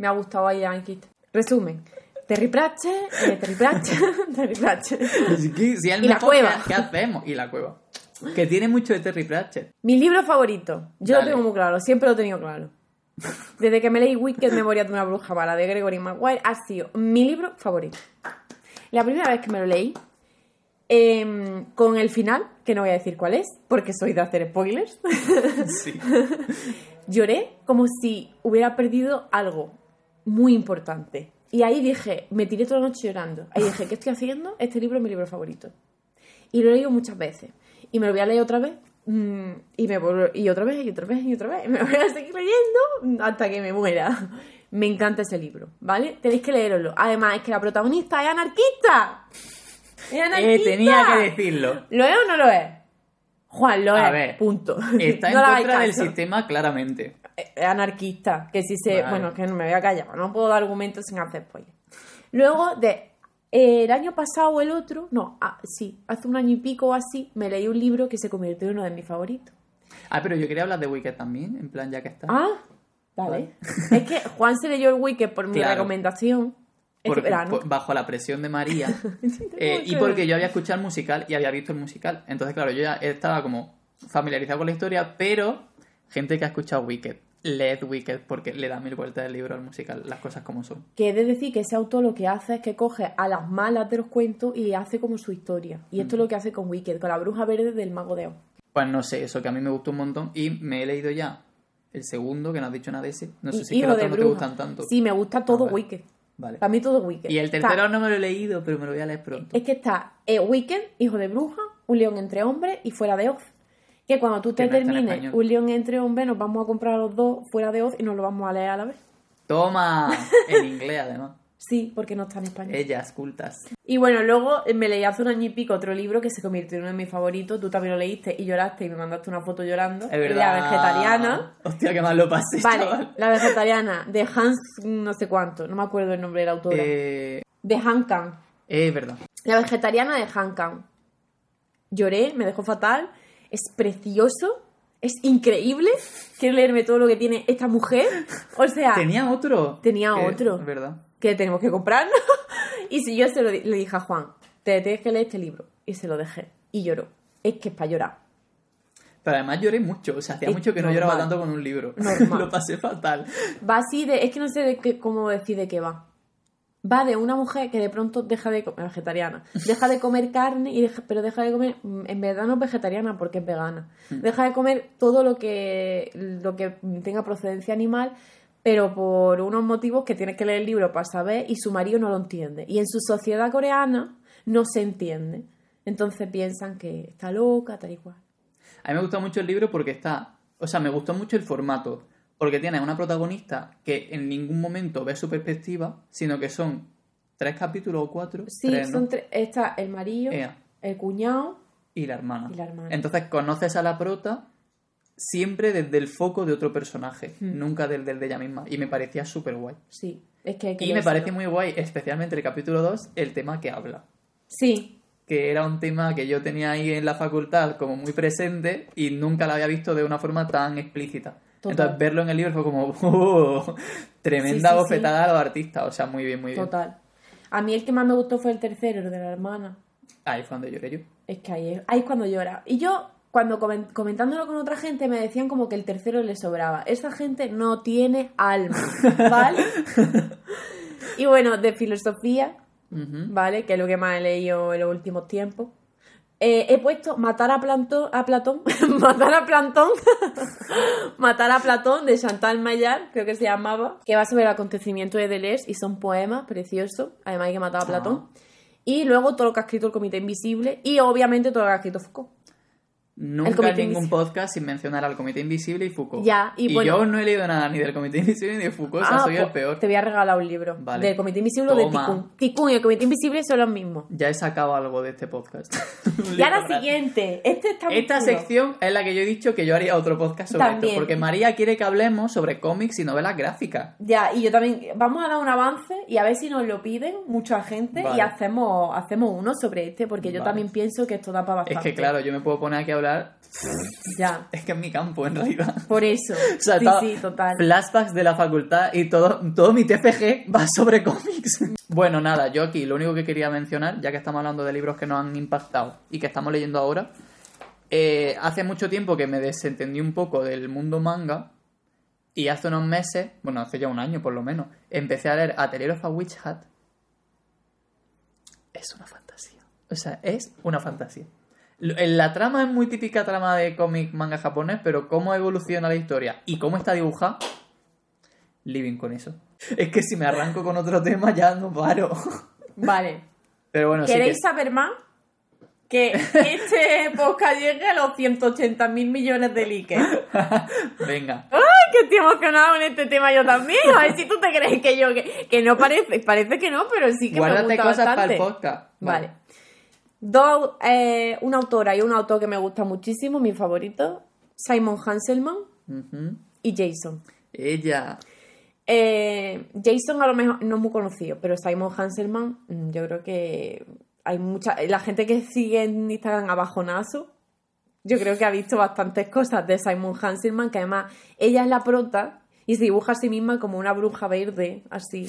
Me ha gustado ahí Yankee. Resumen. Terry Pratchett, eh, Terry Pratchett, Terry Pratchett. Y la cueva. ¿qué- ¿Qué hacemos? Y la cueva. Que tiene mucho de Terry Pratchett. Mi libro favorito. Yo Dale. lo tengo muy claro, siempre lo he tenido claro. Desde que me leí Wicked, Memoria de una bruja mala de Gregory Maguire, ha sido mi libro favorito. La primera vez que me lo leí, em, con el final, que no voy a decir cuál es, porque soy de hacer spoilers, Sí. lloré como si hubiera perdido algo muy importante. Y ahí dije, me tiré toda la noche llorando. Ahí dije, ¿qué estoy haciendo? Este libro es mi libro favorito. Y lo he leído muchas veces. Y me lo voy a leer otra vez mm, y me y otra vez, y otra vez, y otra vez. Me voy a seguir leyendo hasta que me muera. Me encanta ese libro, ¿vale? Tenéis que leerlo. Además, es que la protagonista es anarquista. Es Eh, anarquista. tenía que decirlo. ¿Lo es o no lo es? Juan, lo A es. ver, Punto. Está en No contra del sistema, claramente. Es anarquista, que si se... Vale. Bueno, es que no me voy a callar, no puedo dar argumentos sin hacer spoiler. Luego, de eh, el año pasado o el otro, no, ah, sí, hace un año y pico o así, me leí un libro que se convirtió en uno de mis favoritos. Ah, pero yo quería hablar de Wicked también, en plan, ya que está. Ah, vale. es que Juan se leyó el Wicked por mi Claro. recomendación verano. por- bajo la presión de María. eh, y porque yo había escuchado el musical y había visto el musical. Entonces, claro, yo ya estaba como familiarizado con la historia, pero gente que ha escuchado Wicked, leed Wicked porque le da mil vueltas el libro al musical, las cosas como son. Que he de decir que ese autor lo que hace es que coge a las malas de los cuentos y hace como su historia. Y Mm. esto es lo que hace con Wicked, con la bruja verde del mago de Oz. Pues no sé, eso que a mí me gustó un montón y me he leído ya el segundo, que no has dicho nada de ese. No sé Y- si es que no te gustan tanto. Sí, me gusta todo vale. Wicked. Vale. Para mí todo Wicked. Y el Está- tercero no me lo he leído, pero me lo voy a leer pronto. Es que está eh, Wicked, Hijo de Bruja, Un León entre Hombres y Fuera de Oz. Que cuando tú te no en termines. Un León entre Hombres, nos vamos a comprar los dos Fuera de Oz y nos lo vamos a leer a la vez. Toma, en inglés además. Sí, porque no está en español. Ellas, cultas. Y bueno, luego eh, me leí hace un año y pico otro libro que se convirtió en uno de mis favoritos. Tú también lo leíste y lloraste y me mandaste una foto llorando. Es verdad. La vegetariana. Hostia, qué mal lo pasé, Vale, chaval. la vegetariana de Hans no sé cuánto, no me acuerdo el nombre de la autora. Eh, De Han Kang. es verdad. La vegetariana de Han Kang. Lloré, me dejó fatal. Es precioso. Es increíble. Quiero leerme todo lo que tiene esta mujer. O sea, Tenía otro. Tenía Que- otro. Es verdad. que tenemos que comprarnos. y si yo se lo le dije a Juan, te tienes que leer este libro. Y se lo dejé. Y lloró. Es que es para llorar. Pero además lloré mucho. O sea, hacía Es mucho que no lloraba tanto con un libro. Lo pasé fatal. Va así de. Es que no sé de qué, cómo decir de qué va. Va de una mujer que de pronto deja de comer. vegetariana. Deja de comer carne, y deja- pero deja de comer. mm, En verdad no es vegetariana porque es vegana. Deja de comer todo lo que, lo que tenga procedencia animal, pero por unos motivos que tienes que leer el libro para saber y su marido no lo entiende. Y en su sociedad coreana no se entiende. Entonces piensan que está loca, tal y cual. A mí me gustó mucho el libro porque está. O sea, me gustó mucho el formato. Porque tiene una protagonista que en ningún momento ve su perspectiva, sino que son tres capítulos o cuatro. Sí, tres, ¿no? son tres. Está el marido, el cuñado. y la hermana. Y la hermana. Entonces conoces a la prota siempre desde el foco de otro personaje, Hmm. nunca desde el de ella misma. Y me parecía súper guay. Sí, es que hay que Y me parece muy guay, especialmente el capítulo 2, el tema que habla. Sí, Que era un tema que yo tenía ahí en la facultad como muy presente y nunca lo había visto de una forma tan explícita. Total. Entonces verlo en el libro fue como "Oh, tremenda Sí, sí, bofetada a los artistas. O sea, muy bien, muy bien. total. A mí el que más me gustó fue el tercero, el de la hermana. Ahí fue donde lloré yo. Es que ahí es, ahí es cuando llora. Y yo, cuando comen- comentándolo con otra gente, me decían como que el tercero le sobraba. Esa gente no tiene alma, ¿vale? y bueno, de filosofía. ¿vale? Que es lo que más he leído en los últimos tiempos. Eh, he puesto Matar a Platón, a Platón, Matar a Platón, Matar a Platón de Chantal Maillard, creo que se llamaba, que va sobre el acontecimiento de Deleuze y son poemas preciosos, además hay que matar a Platón. Y luego todo lo que ha escrito el Comité Invisible y obviamente todo lo que ha escrito Foucault. Nunca ningún Invisible. podcast sin mencionar al Comité Invisible y Foucault. Ya, y bueno- yo no he leído nada ni del Comité Invisible ni de Foucault, o sea, Ah, soy el pues peor. Te voy a regalar un libro Vale. del Comité Invisible o de. Tikkun. Tikkun y el Comité Invisible son los mismos. Ya he sacado algo de este podcast. Y ahora siguiente, este está muy Esta sección es la que yo he dicho que yo haría otro podcast sobre También. esto, porque María quiere que hablemos sobre cómics y novelas gráficas. Ya, y yo también. Vamos a dar un avance y a ver si nos lo piden mucha gente y hacemos, hacemos uno sobre este, porque yo Vale. también pienso que esto da para bastante. Es que claro, yo me puedo poner aquí a hablar, Ya, es que es mi campo en realidad. por eso. O sea, sí, todo- sí, total. Flashbacks de la facultad y todo, todo mi TFG va sobre cómics. Bueno, nada, yo aquí lo único que quería mencionar, ya que estamos hablando de libros que nos han impactado y que estamos leyendo ahora, eh, hace mucho tiempo que me desentendí un poco del mundo manga y hace unos meses, bueno, hace ya un año por lo menos, empecé a leer Atelier of a Witch Hat. Es una fantasía. O sea, es una fantasía. En La trama es muy típica trama de cómic manga japonés, pero cómo evoluciona la historia y cómo está dibujada, living con eso. Es que si me arranco con otro tema ya no paro. Vale. Pero bueno, sí ¿Queréis que... saber más? que este podcast llegue a los 180 mil millones de likes. Venga. ¡Ay, que estoy emocionada con este tema yo también! A ver si tú te crees que yo, que, que no parece, parece que no, pero sí que Guárdate me gusta cosas para el podcast. Vale. Dos, eh, una autora y un autor que me gusta muchísimo, mi favorito, Simon Hanselman y Jason. Ella. Eh, Jason a lo mejor no es muy conocido, pero Simon Hanselman, mm, yo creo que hay mucha. La gente que sigue en Instagram a bajonazo, yo creo que ha visto bastantes cosas de Simon Hanselman, que además ella es la prota y se dibuja a sí misma como una bruja verde, así.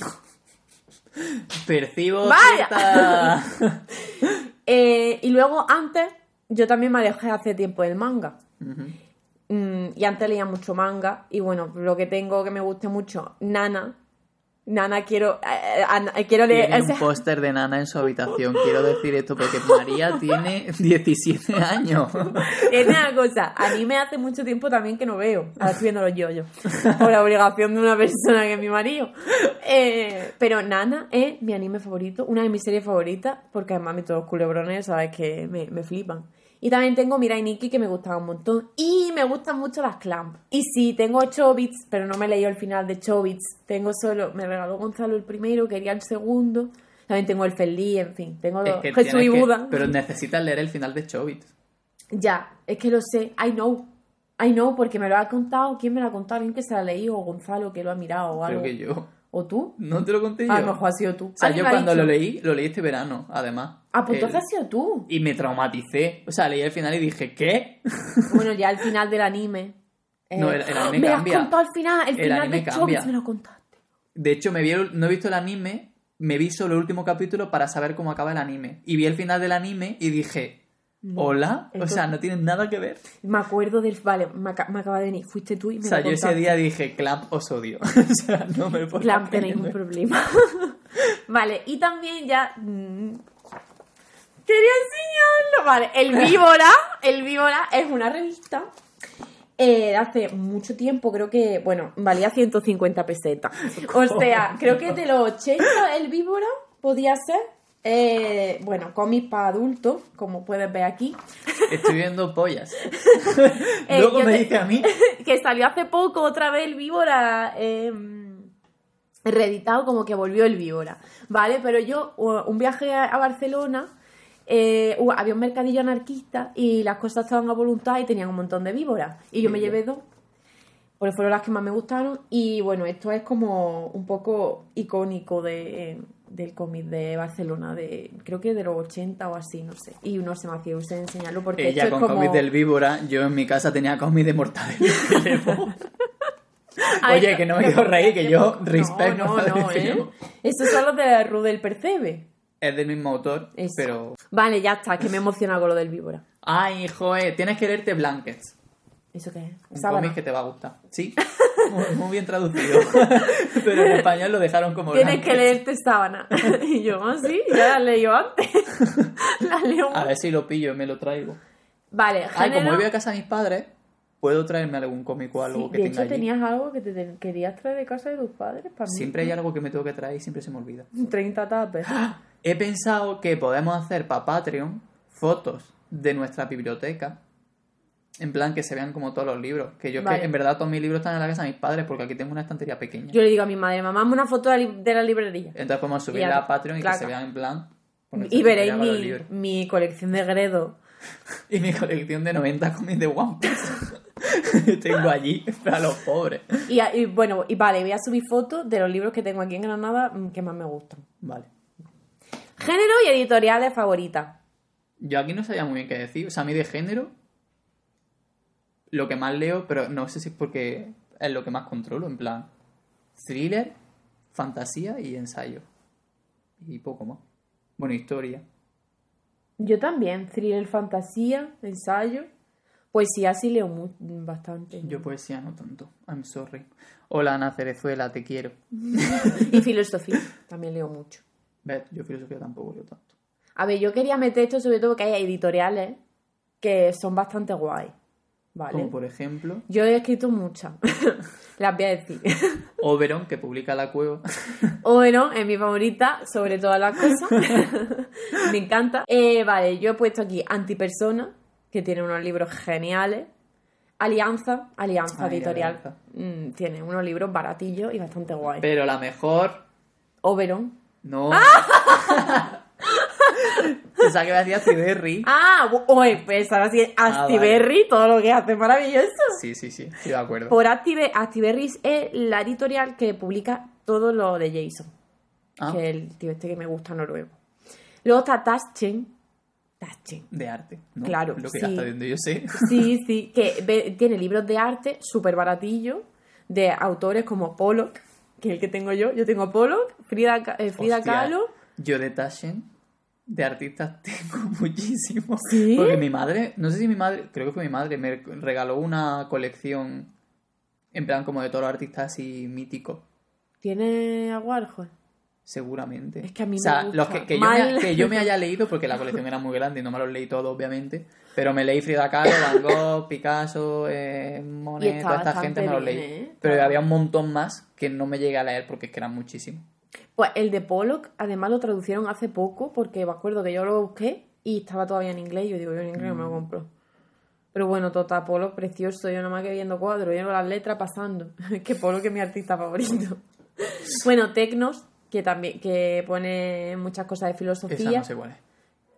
Percibo Vaya. Eh, y luego antes, yo también me alejé hace tiempo del manga. Mm, y antes leía mucho manga. Y bueno, lo que tengo que me guste mucho, Nana. Nana, quiero, eh, eh, quiero leer. Tiene o sea, un póster de Nana en su habitación. Quiero decir esto porque María tiene 17 años. Es una cosa, anime hace mucho tiempo también que no veo. Ahora estoy viendo los yoyos. Por la obligación de una persona que es mi marido. Eh, pero Nana es mi anime favorito, una de mis series favoritas, porque además a mí todos los culebrones, sabes que me, me flipan. Y también tengo Mirai Nikki que me gustaba un montón. Y me gustan mucho las Clamp. Y sí, tengo Chobits, pero no me he leído el final de Chobits. Tengo solo, me regaló Gonzalo el primero, quería el segundo. También tengo el Felí, en fin, tengo Es que Jesús y que- Buda. Pero necesitas leer el final de Chobit. Ya, es que lo sé, I know. I know, porque me lo ha contado. ¿Quién me lo ha contado? Alguien que se la ha leído, o Gonzalo que lo ha mirado, o Creo algo. que yo. ¿O tú? ¿No te lo conté yo? A lo mejor ha sido tú. O sea, yo me cuando lo leí, lo leí este verano, además. Ah, pues El- entonces ha sido tú. Y me traumaticé. O sea, leí el final y dije, ¿qué? Bueno, ya al final del anime. eh, No, el- el anime me lo has cambia. contado al final, el, El final anime de cambia. Chobits me lo contaste. De hecho, me vi el- no he visto el anime, me vi solo el último capítulo para saber cómo acaba el anime. Y vi el final del anime y dije, ¿hola? O sea, no tiene nada que ver. Me acuerdo del. Vale, me, me acaba de venir. Fuiste tú y me O sea, lo yo ese día dije, Clamp os odio. o sea, no me puedo Clamp, tenéis un problema. vale, y también ya. mm, Quería enseñarlo. Vale, el Víbora. El Víbora es una revista. eh, hace mucho tiempo, creo que, bueno, valía 150 pesetas. O sea, creo que de los 80 el Víbora podía ser, eh, bueno, cómics para adultos, como puedes ver aquí. Estoy viendo pollas. Eh, Luego me te- dice a mí. que salió hace poco otra vez el Víbora eh, reeditado, como que volvió el Víbora, ¿vale? Pero yo, un viaje a Barcelona, eh, había un mercadillo anarquista y las cosas estaban a voluntad y tenían un montón de víboras. Y yo me llevé dos, porque fueron las que más me gustaron. Y bueno, esto es como un poco icónico de, del cómic de Barcelona, de creo que de los 80 o así, no sé. Y no se me hacía usted enseñarlo porque Ella esto con es como... cómic del víbora, yo en mi casa tenía cómic de mortadelo. Oye, que no me quiero reír, que yo No, respect No, no, y ¿eh? Estos son los de Rudel Percebe. Es del mismo autor, Eso. pero... Vale, ya está, que me emociona con lo del víbora. Ay, joe, tienes que leerte Blankets. ¿Eso qué es? Un cómic que te va a gustar. Sí, muy, muy bien traducido. Pero en español lo dejaron como Tienes que leerte sábana. y yo, ah, sí, ya la leí yo antes. la leo. A ver si lo pillo y me lo traigo. Vale, Ay, género... como voy a casa de mis padres, puedo traerme algún cómic o algo Sí, que de tenga hecho, allí. tenías algo que te te querías traer de casa de tus padres para mí. Siempre hay algo que me tengo que traer y siempre se me olvida. 30 tapes. He pensado que podemos hacer para Patreon fotos de nuestra biblioteca. En plan, que se vean como todos los libros. Que yo Vale. que en verdad todos mis libros están en la casa de mis padres porque aquí tengo una estantería pequeña. Yo le digo a mi madre, mamá, hazme una foto de la, librería. Entonces podemos subirla Ya, a Patreon y claro. que se vean en plan. Y veréis mi, mi colección de Gredo. Y mi colección de 90 cómics de One Piece. tengo allí para los pobres. Y, y, bueno, y vale, voy a subir fotos de los libros que tengo aquí en Granada mm, que más me gustan. Vale. Género y editoriales favoritas. Yo aquí no sabía muy bien qué decir. O sea, a mí de género, lo que más leo, pero no sé si es porque es lo que más controlo, en plan, thriller, fantasía y ensayo. Y poco más. Bueno, historia. Yo también, thriller, fantasía, ensayo. Poesía sí leo mu- bastante. Yo poesía no tanto. I'm sorry. Hola Ana Cerezuela, te quiero. Y filosofía, también leo mucho. ¿Ves? Yo filosofía tampoco leo tanto. A ver, yo quería meter esto sobre todo porque hay editoriales que son bastante guay. ¿Vale? Como por ejemplo, Yo he escrito muchas. Las voy a decir. Oberon, que publica La Cueva. Oberon es mi favorita sobre todas las cosas. Me encanta. Eh, vale, yo he puesto aquí Antipersona, que tiene unos libros geniales. Alianza, Alianza Ay, Editorial. Alianza. Mm, tiene unos libros baratillos y bastante guay. Pero la mejor, Oberon. no. ¡Ah! Pensaba que me hacía Ciberry. Ah, oye, pues ahora sí, Astiberri, todo lo que hace maravilloso. Sí, sí, sí, estoy de acuerdo. Por Active, Actiberri es la editorial que publica todo lo de Jason, Ah, que es el tío este que me gusta noruego. Luego está Taschen. Taschen. de arte, ¿no? Claro, Lo que sí. hasta donde yo sé. Sí, sí, que tiene libros de arte súper baratillos de autores como Pollock, que es el que tengo yo. Yo tengo Pollock, Frida, eh, Frida Kahlo. Yo de Taschen, de artistas, tengo muchísimo. ¿Sí? Porque mi madre, no sé si mi madre, creo que fue mi madre, me regaló una colección en plan como de todos los artistas así míticos. Tiene a Warhol. Seguramente. Es que a mí o sea, me gusta. los que, que yo me, que yo me haya leído, porque la colección era muy grande y no me los leí todos, obviamente. Pero me leí Frida Kahlo, Van Gogh, Picasso, eh, Monet, toda esta gente me los bien, leí. ¿eh? Pero había un montón más que no me llegué a leer porque es que eran muchísimos. Pues el de Pollock, además lo traducieron hace poco, porque me acuerdo que yo lo busqué y estaba todavía en inglés. Yo digo, yo en inglés no me lo Mm. compro. Pero bueno, total, Pollock precioso. Yo nada más que viendo cuadros, viendo las letras pasando. Que Pollock es mi artista favorito. bueno, Tecnos, que también que pone muchas cosas de Esa filosofía. no sé.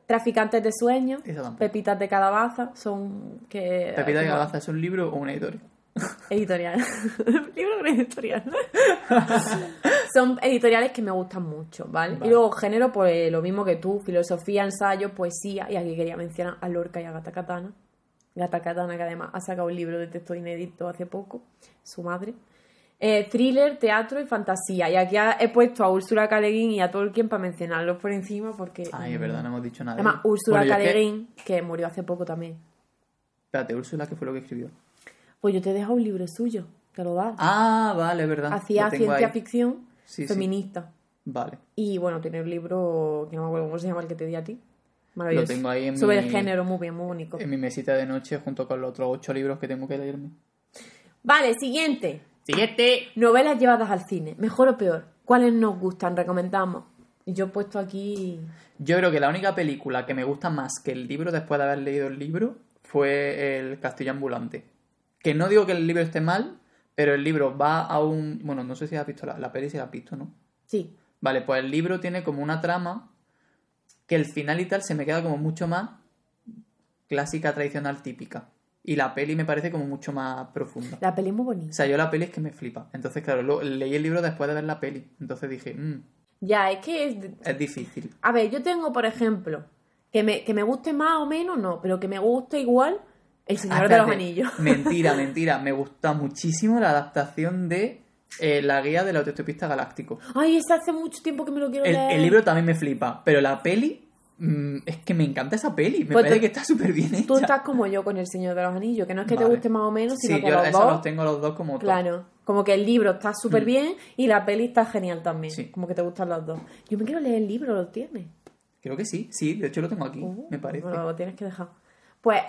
Traficantes de sueños, Esa. Pepitas de calabaza, son que Pepita de Calabaza es un libro o una editorial. Editorial. Libro de editorial. Son editoriales que me gustan mucho, ¿vale? Vale. Y luego género, pues lo mismo que tú, filosofía, ensayo, poesía, y aquí quería mencionar a Lorca y a Gata Katana. Gata Katana, que además ha sacado un libro de texto inédito hace poco, su madre. Eh, thriller, teatro y fantasía. Y aquí he puesto a Úrsula Guin y a Tolkien para mencionarlos por encima porque... Ay, es verdad, no hemos dicho nada. de Además. Úrsula K. es que- Guin, que murió hace poco también. Espérate, Úrsula, ¿qué fue lo que escribió? Pues yo te he dejado un libro suyo, te lo da. Ah, vale, verdad. Hacía ciencia ahí. ficción Sí, sí. feminista. Vale. Y bueno, tiene un libro que no me acuerdo cómo se llama el que te di a ti. Maravilloso. Lo tengo ahí en Sobre mi- el género, muy bien, muy bonito. En mi mesita de noche junto con los otros ocho libros que tengo que leerme. Vale, siguiente. Siguiente. Novelas llevadas al cine. ¿Mejor o peor? ¿Cuáles nos gustan? Recomendamos. Y yo he puesto aquí. Yo creo que la única película que me gusta más que el libro después de haber leído el libro fue El Castillo Ambulante. Que no digo que el libro esté mal, pero el libro va a un... Bueno, no sé si has visto la, la peli, si la has visto, ¿no? Sí. Vale, pues el libro tiene como una trama que el final y tal se me queda como mucho más clásica, tradicional, típica. Y la peli me parece como mucho más profunda. La peli es muy O bonita. sea, yo la peli es que me flipa. Entonces, claro, lo- leí el libro después de ver la peli. Entonces dije, "Mm, Ya, es que es. es difícil. A ver, yo tengo, por ejemplo, que me, que me guste más o menos, no, pero que me guste igual El Señor de los. Anillos. Mentira, mentira. Me gusta muchísimo la adaptación de eh, La Guía del Autoestopista Galáctico. Ay, ese hace mucho tiempo que me lo quiero El, leer. el libro también me flipa, pero la peli... mm, es que me encanta esa peli. Me Pues parece tú- que está súper bien hecha. Tú estás como yo con El Señor de los Anillos, que no es que te guste más o menos, sino Sí, que yo los dos... los tengo los dos como top. Claro, como que el libro está súper bien y la peli está genial también. Sí. Como que te gustan los dos. Yo me quiero leer el libro, ¿lo tienes? Creo que sí, sí, de hecho lo tengo aquí, Uh, me parece. bueno, lo tienes que dejar. Pues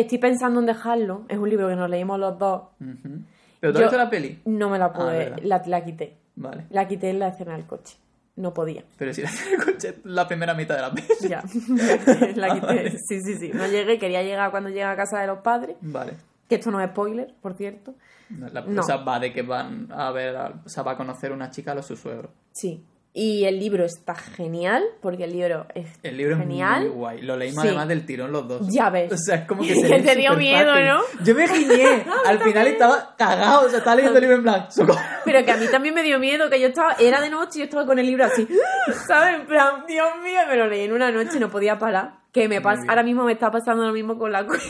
estoy pensando en dejarlo. Es un libro que nos leímos los dos. Ujú. ¿Pero tú has visto la peli? No me la Ah, pude, la, la quité. Vale. La quité en la escena del coche. No podía. Pero si la tiene el coche la primera mitad de la peli. Ya. la quité. vale. Sí, sí, sí. No llegué, quería llegar cuando llegue a casa de los padres. Vale. Que esto no es spoiler, por cierto. La, No. Sea, va de que van a ver, a- o sea, va a conocer una chica a los sus suegros. Sí. Y el libro está genial, porque el libro es El libro genial. es muy guay. Lo leímos Sí. además del tirón los dos. Ya ves. O sea, es como que se te dio miedo, fácil. ¿no? Yo me giñé. Al final estaba cagado. O sea, estaba leyendo el libro en plan. "Socorro". Pero que a mí también me dio miedo, que yo estaba, era de noche y yo estaba con el libro así, ¿sabes? En plan, Dios mío, me lo leí en una noche y no podía parar. Que me pasa, ahora mismo me está pasando lo mismo con la cueva.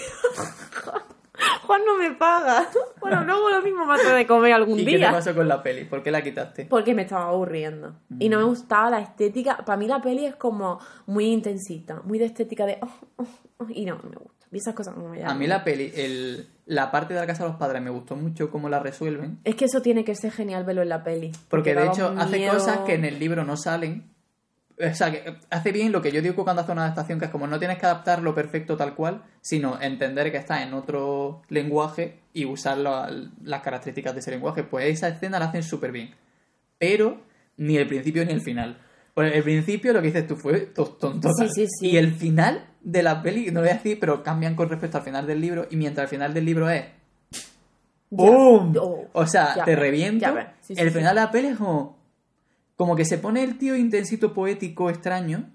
Juan no me paga. Bueno, luego lo mismo me hace de comer algún ¿Y qué te día. pasó con la peli? ¿Por qué la quitaste? Porque me estaba aburriendo. Y Mm. no me gustaba la estética. Para mí la peli es como muy intensita, muy de estética de... oh, oh, oh, y no, no me gusta. Y esas cosas no me A llaman. mí la peli, el, la parte de la casa de los padres me gustó mucho cómo la resuelven. Es que eso tiene que ser genial verlo en la peli. Porque de hecho hace miedo. cosas que en el libro no salen. O sea, que hace bien lo que yo digo cuando hace una adaptación, que es como no tienes que adaptarlo perfecto tal cual, sino entender que está en otro lenguaje y usar la- las características de ese lenguaje. Pues esa escena la hacen súper bien. Pero ni el principio ni el final. Pues el principio, lo que dices tú, fue to- tonto. Sí, sí, sí. Y el final de la peli, no lo voy a decir, pero cambian con respecto al final del libro. Y mientras el final del libro es Ya. ¡Boom! Oh, o sea, ya te reviento. ya el final de la peli es como. Como que se pone el tío intensito poético extraño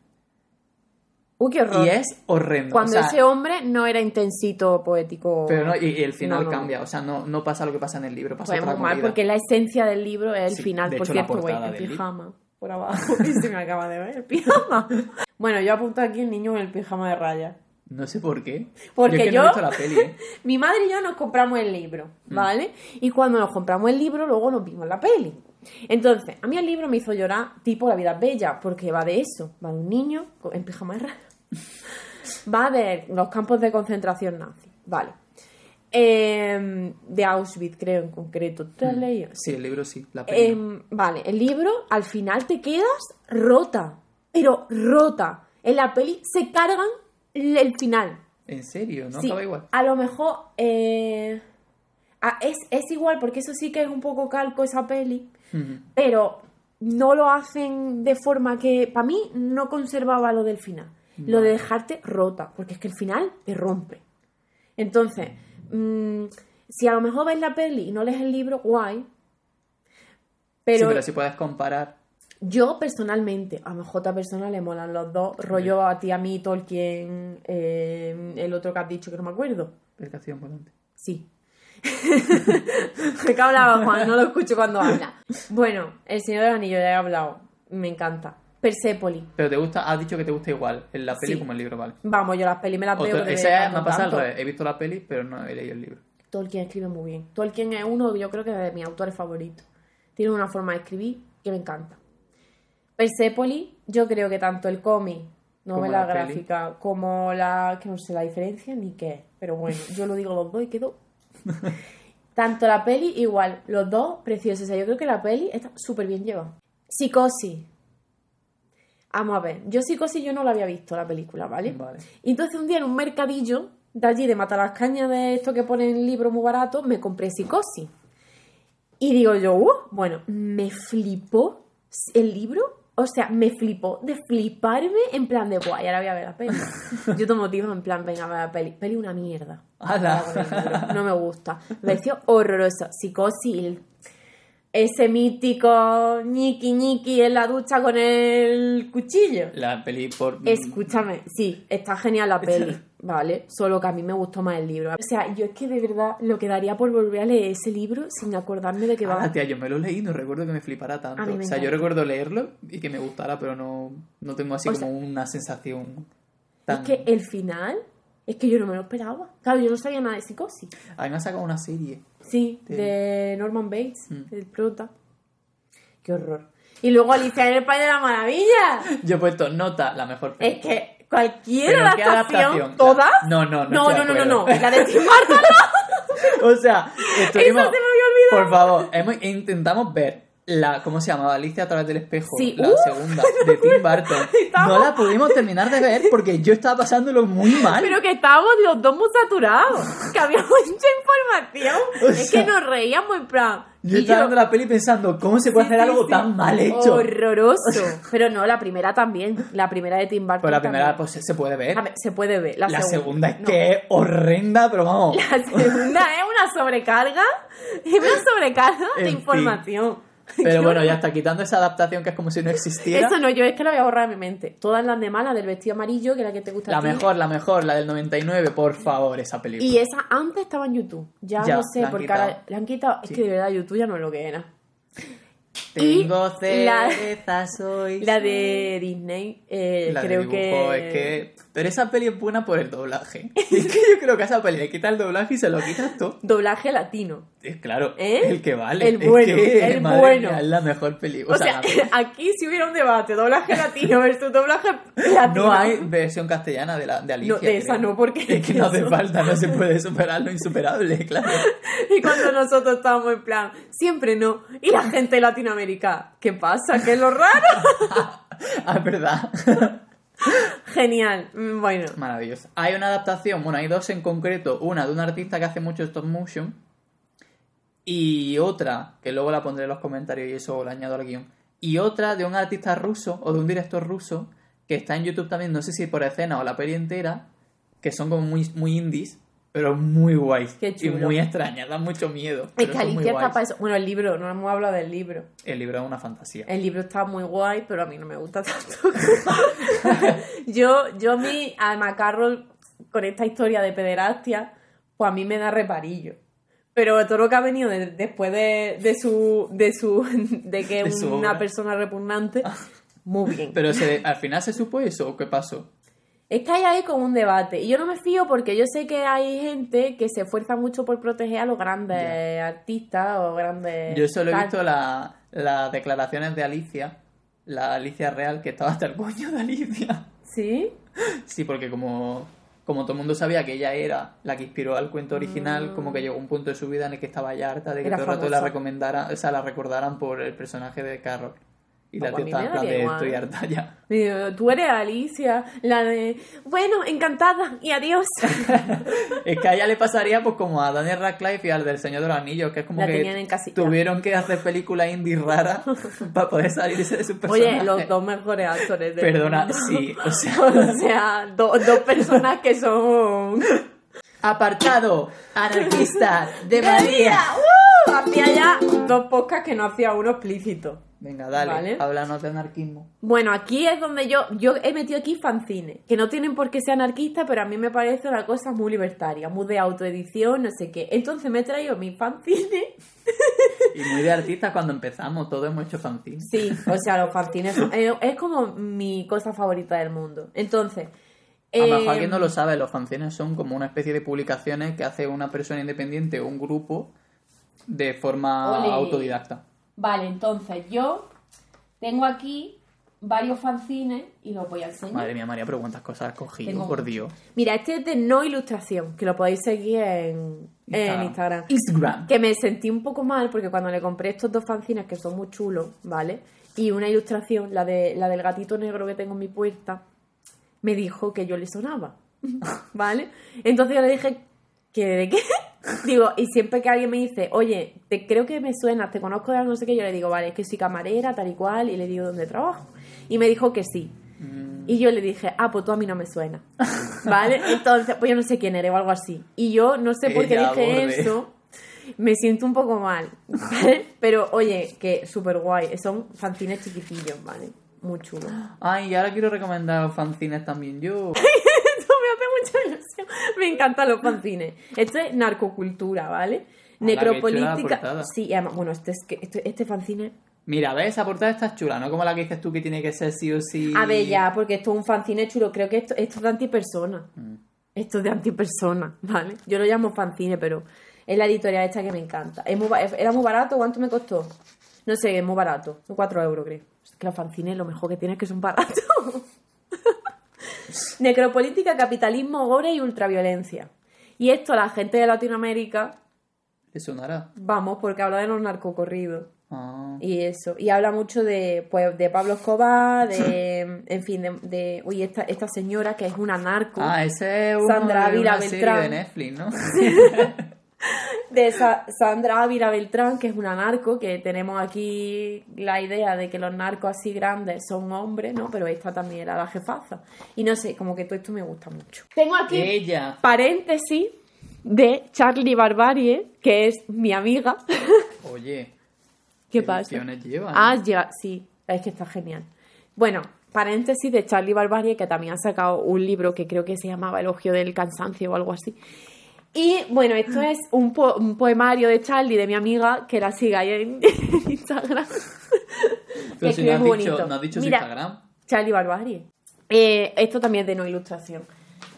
Uy, qué horror. y es horrendo. Cuando o sea, ese hombre no era intensito, poético. Pero no, y, y el final No, no. cambia. O sea, no, no pasa lo que pasa en el libro, pasa Pues otra muy mal, porque la esencia del libro es el Sí, final, de por hecho, cierto, güey, en del libro. pijama, por abajo. y se me acaba de ver el pijama. bueno, yo apunto aquí el niño en el pijama de rayas. No sé por qué. Porque yo, es que yo- no he la peli, ¿eh? Mi madre y yo nos compramos el libro, Mm. ¿vale? Y cuando nos compramos el libro, luego nos vimos la peli. Entonces, a mí el libro me hizo llorar tipo La vida es bella, porque va de eso. Va de un niño en pijama de rayas. va de los campos de concentración nazi, ¿vale? Em, de Auschwitz, creo, en concreto. ¿Tú has leído? Sí, el libro sí. La. Em, vale, el libro al final te quedas rota, pero rota. En la peli se cargan el final. ¿En serio? ¿No Sí, acaba igual? A lo mejor eh, es, es igual, porque eso sí que es un poco calco esa peli, Pero no lo hacen de forma que, para mí, no conservaba lo del final. Lo de dejarte rota, porque es que el final te rompe. Entonces, mm, si a lo mejor ves la peli y no lees el libro, guay. Pero, Sí, pero si puedes comparar. yo personalmente, a lo mejor a otra persona le molan los dos, rollo a ti, a mí, Tolkien, eh, el otro que has dicho que no me acuerdo. Explicación volante. Sí. ¿De qué hablaba Juan? No lo escucho cuando habla. Bueno, El Señor del Anillo, ya he hablado. Me encanta. Persépoli. Pero te gusta, has dicho que te gusta igual en la peli Sí. como el libro, vale. Vale, yo las pelis me las veo. De en me pasado al revés. He visto la peli, pero no he leído el libro. Tolkien escribe muy bien. Tolkien es uno, yo creo que de mis autores favoritos. Tiene una forma de escribir que me encanta. Persepolis, yo creo que tanto el cómic, novela la peli. gráfica, como la. que no sé la diferencia ni qué es. Pero bueno, yo lo digo los dos y quedo. Tanto la peli, igual, los dos preciosos. O sea, yo creo que la peli está súper bien llevada. Psicosis. Vamos a ver, yo Psicosis yo no la había visto la película, ¿vale? Vale. Y entonces un día en un mercadillo de allí, de Matalascaña, de esto que ponen libros muy baratos, me compré Psicosis. Y digo yo, uh, bueno, me flipó el libro. O sea, me flipó de fliparme en plan de, guay, ahora voy a ver la peli. Yo tomo motivo en plan, venga, a ver la peli. Peli una mierda. No me gusta. Me pareció horroroso. Psicosis, ese mítico ñiqui ñiqui en la ducha con el cuchillo. La peli por. Escúchame, sí, está genial la peli, ¿vale? Solo que a mí me gustó más el libro. O sea, yo es que de verdad lo que daría por volver a leer ese libro sin acordarme de qué va. Ah, tía, yo me lo leí y no recuerdo que me flipara tanto. Me o sea, yo recuerdo leerlo y que me gustara, pero no, no tengo así O como sea, una sensación Es tan... que el final, es que yo no me lo esperaba. Claro, yo no sabía nada de psicosis. A mí me ha sacado una serie. Sí, Sí. de Norman Bates, Mm. el prota. Qué horror. Y luego Alicia en el País de la Maravilla. Yo he puesto nota, la mejor Es que cualquier ¿Pero en qué adaptación, adaptación? ¿todas? No, no, no No, no, no, no, no. acuerdo. La de Tim Burton O sea, estuvimos... Esa se me había olvidado. Por favor, hemos, intentamos ver la... ¿Cómo se llamaba? Alicia a través del espejo. Sí, La ¡uh! segunda, de Tim Burton. Estamos- No la pudimos terminar de ver porque yo estaba pasándolo muy mal. Pero que estábamos los dos muy saturados. Que había mucha información. O es sea, que nos reíamos en plan. Yo y estaba viendo la peli pensando, ¿cómo se puede Sí, hacer sí, algo tan mal hecho? Horroroso. Pero no, la primera también. La primera de Tim Burton. Pues la primera también. pues, se puede ver. Se puede ver. La, La segunda, segunda es no. que es horrenda, pero vamos. La segunda es una sobrecarga. Es una sobrecarga de En fin. Pero bueno, ya está quitando esa adaptación que es como si no existiera. Eso no, yo es que la voy a borrar de mi mente. Todas las demás, la del vestido amarillo, que es la que te gusta a La ti. mejor, la mejor, la del 99, por favor, esa película. Y esa antes estaba en YouTube. Ya, Ya, no sé, porque ahora la han quitado. Es Sí. que de verdad YouTube ya no es lo que era. Tengo y la- de Disney, eh, La de creo dibujo, que... es que... Pero esa peli es buena por el doblaje. es que yo creo que a esa peli le quita el doblaje y se lo quitas tú. Doblaje latino. Es claro, ¿Eh? el que vale. El Es bueno, que, el madre bueno. mía, es la mejor película. O sea, aquí si hubiera un debate, doblaje latino versus doblaje latino. no hay versión castellana de, la, de Alicia. No, de esa creo. no, porque Es que no hace falta, no se puede superar lo insuperable, claro. Y cuando nosotros estábamos en plan, siempre no. Y la gente de ¿qué pasa? ¿Qué es lo raro? Ah, es verdad. Genial. Mm, Bueno, Maravilloso. Hay una adaptación, bueno, hay dos en concreto. Una de un artista que hace mucho stop motion. Y otra, que luego la pondré en los comentarios y eso la añado al guion. Y otra de un artista ruso o de un director ruso que está en YouTube también, no sé si por escena o la peli entera, que son como muy, muy indies, pero muy guays. Qué y chulo. muy extrañas, dan mucho miedo. es que Alicia está para eso. Bueno, el libro, no hemos hablado del libro. El libro es una fantasía. El libro está muy guay, pero a mí no me gusta tanto. yo, yo a mí, a Macarroll, con esta historia de pederastia, pues a mí me da reparillo. Pero todo lo que ha venido de- después de, de su, de su, de que es una obra. persona repugnante, muy bien. Pero se- al final se supo eso o qué pasó. Es que hay ahí como un debate. Y yo no me fío porque yo sé que hay gente que se esfuerza mucho por proteger a los grandes artistas o grandes. Yo solo he visto la- las declaraciones de Alicia, la Alicia real, que estaba hasta el coño de Alicia. ¿Sí? Sí, porque como, como todo el mundo sabía que ella era la que inspiró al cuento original, como que llegó un punto de su vida en el que estaba ya harta de que Mm. Era todo el rato la recomendara, o sea, la recordaran por el personaje de Carol. Y la tía estaba plan de estoy harta ya. Digo, Tú eres Alicia, la de. Bueno, encantada y adiós. Es que a ella le pasaría pues como a Daniel Radcliffe y al del Señor de los Anillos, que es como La que tuvieron que hacer películas indie raras para poder salirse de su personaje. Oye, los dos mejores actores del Perdona, sí, o sea... o sea, do- dos personas que son. Apartado anarquista de ¡María! María. ¡Uh! Hacía ya dos podcasts que no hacía uno explícito. Venga, dale, Vale. háblanos de anarquismo. Bueno, aquí es donde yo, yo he metido aquí fanzines, que no tienen por qué ser anarquistas, pero a mí me parece una cosa muy libertaria, muy de autoedición, no sé qué. Entonces me he traído mis fanzines. Y muy de artistas cuando empezamos, todos hemos hecho fanzines. Sí, o sea, los fanzines eh, es como mi cosa favorita del mundo. Entonces... A lo mejor eh, alguien no lo sabe, los fanzines son como una especie de publicaciones que hace una persona independiente o un grupo de forma autodidacta. Vale, entonces yo tengo aquí varios fanzines y los voy a enseñar. Madre mía, María, pero cuántas cosas has cogido, Tengo por mucho. Dios. Mira, este es de no ilustración, que lo podéis seguir en en Instagram. Instagram. Que me sentí un poco mal porque cuando le compré estos dos fanzines que son muy chulos, ¿vale? Y una ilustración, la, de, la del gatito negro que tengo en mi puerta, me dijo que yo le sonaba, ¿vale? Entonces yo le dije, ¿que de qué? Digo, y siempre que alguien me dice, oye, te, creo que me suena, te conozco de algo, no sé qué, yo le digo, vale, es que soy camarera, tal y cual, y le digo dónde trabajo. Y me dijo que sí. Mm, Y yo le dije, ah, pues tú a mí no me suena. ¿Vale? Entonces, pues yo no sé quién eres o algo así. Y yo no sé por qué Ella dije borde. eso. Me siento un poco mal. ¿vale? Pero oye, que súper guay. Son fanzines chiquitillos, ¿vale? Muy chulos. Ay, y ahora quiero recomendar fanzines también yo. Me hace mucha ilusión. Me encantan los fanzines. Esto es narcocultura, ¿vale? La Necropolítica. Sí, además, bueno, este, es que, este, este fanzine. Mira, ¿ves? Esa portada está chula, no como la que dices tú que tiene que ser sí o sí. A ver, ya, porque esto es un fanzine chulo. Creo que esto, esto es de antipersona. Mm. Esto es de antipersona, ¿vale? Yo lo llamo fanzine, pero es la editorial esta que me encanta. Es muy ba- era muy barato, ¿cuánto me costó? No sé, es muy barato. 4 euros, creo. Es que los fanzines lo mejor que tienen es que son baratos. Necropolítica, capitalismo, gore y ultraviolencia. Y esto a la gente de Latinoamérica, ¿Le sonará? vamos, porque habla de los narcocorridos. Ah. Y eso, y habla mucho de, pues, de Pablo Escobar, de, en fin, de, de uy, esta, esta señora que es una narco, Ah, ese es uno Sandra de una serie Beltrán. de Netflix, ¿no? de Sa- Sandra Ávila Beltrán, que es una narco, que tenemos aquí la idea de que los narcos así grandes son hombres, ¿no? Pero esta también era la jefaza. Y no sé, como que todo esto me gusta mucho. Tengo aquí Ella. paréntesis de Charlie Barbarie, que es mi amiga. Oye. ¿Qué pasa? ediciones lleva? Ah, ya, sí, es que está genial. Bueno, paréntesis de Charlie Barbarie, que también ha sacado un libro que creo que se llamaba Elogio del cansancio o algo así. Y bueno, esto es un, po- un poemario de Charlie, de mi amiga, que la sigáis en, en Instagram. Pero si no has dicho, no has dicho su Mira, Instagram. Charlie Barbarie. Eh, esto también es de no ilustración.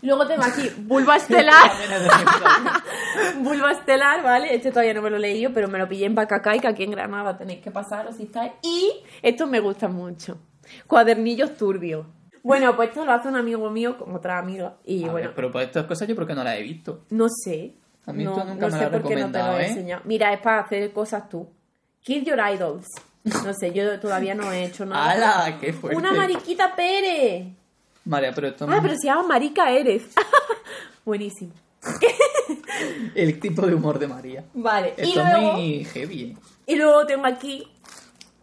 Luego tengo aquí Vulva Estelar. Vulva Estelar, ¿vale? Este todavía no me lo he leído, pero me lo pillé en Bacacay, que aquí en Granada tenéis que pasaros si estáis. Y estos me gustan mucho. Cuadernillos turbios. Bueno, pues esto lo hace un amigo mío con otra amiga. Y A bueno, ver, pero por estas cosas yo porque no las he visto. no sé. A mí no, esto nunca no me sé por qué no te lo he ¿eh? enseñado. Mira, es para hacer cosas tú. Kill Your Idols. No sé, yo todavía no he hecho nada. ¡Hala! ¡Qué fuerte! ¡Una Mariquita Pérez! María, pero esto Ah, pero se llama Marica Eres. Buenísimo. El tipo de humor de María. Vale, y Esto es luego, muy heavy. ¿eh? y luego tengo aquí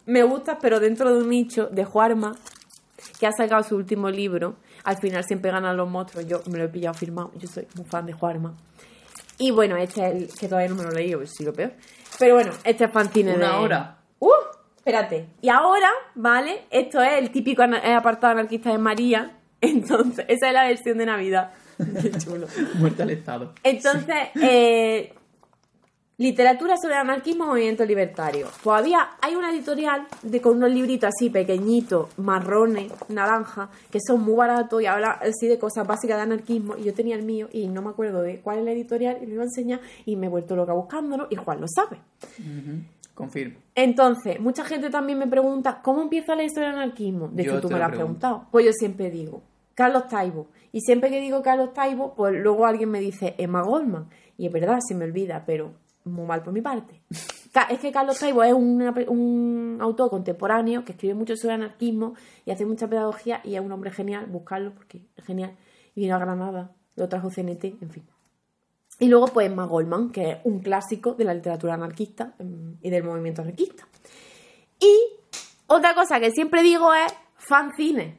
Me gusta, pero dentro de un nicho de Juarma, que ha sacado su último libro. Al final siempre ganan los monstruos. Yo me lo he pillado firmado. Yo soy muy fan de Juarma. Y bueno, este es el que todavía no me lo he leído, si lo peor. Pero bueno, este es fanzine de... Una hora. ¡Uh! Espérate. Y ahora, ¿vale? Esto es el típico eh, apartado anarquista de María. Entonces, esa es la versión de Navidad. Qué chulo. Muerte al Estado. Entonces, eh, literatura sobre anarquismo, movimiento libertario. Todavía hay una editorial de, con unos libritos así pequeñitos, marrones, naranja, que son muy baratos y habla así de cosas básicas de anarquismo. Y yo tenía el mío y no me acuerdo de cuál es la editorial y lo iba a enseñar y me he vuelto loca buscándolo y Juan lo sabe. Ujú, Confirmo. Entonces, mucha gente también me pregunta, ¿cómo empieza la historia del anarquismo? De hecho, tú me lo lo has pregunto. preguntado. Pues yo siempre digo, Carlos Taibo. Y siempre que digo Carlos Taibo, pues luego alguien me dice Emma Goldman. Y es verdad, se me olvida, pero muy mal por mi parte. Es que Carlos Taibo es una un autor contemporáneo que escribe mucho sobre anarquismo y hace mucha pedagogía y es un hombre genial, buscarlo porque es genial. Y vino a Granada, lo trajo CNT, en fin. Y luego, pues, Emma Goldman, que es un clásico de la literatura anarquista mm, y del movimiento anarquista. Y otra cosa que siempre digo es fanzine.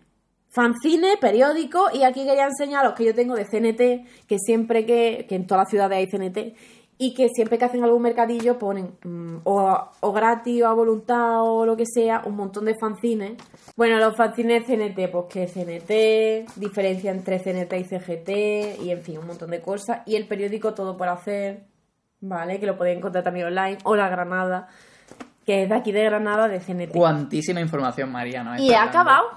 Fanzine, periódico, y aquí quería enseñaros que yo tengo de CNT, que siempre que, que en todas las ciudades hay CNT, y que siempre que hacen algún mercadillo ponen mm, o, o gratis o a voluntad o lo que sea, un montón de fanzines. Bueno, los fanzines CNT, pues que CNT, diferencia entre CNT y CGT, y en fin, un montón de cosas. Y el periódico Todo por Hacer, ¿vale? Que lo podéis encontrar también online, o La Granada, que es de aquí de Granada, de CNT. Cuantísima información, María. ¿no? Y he acabado.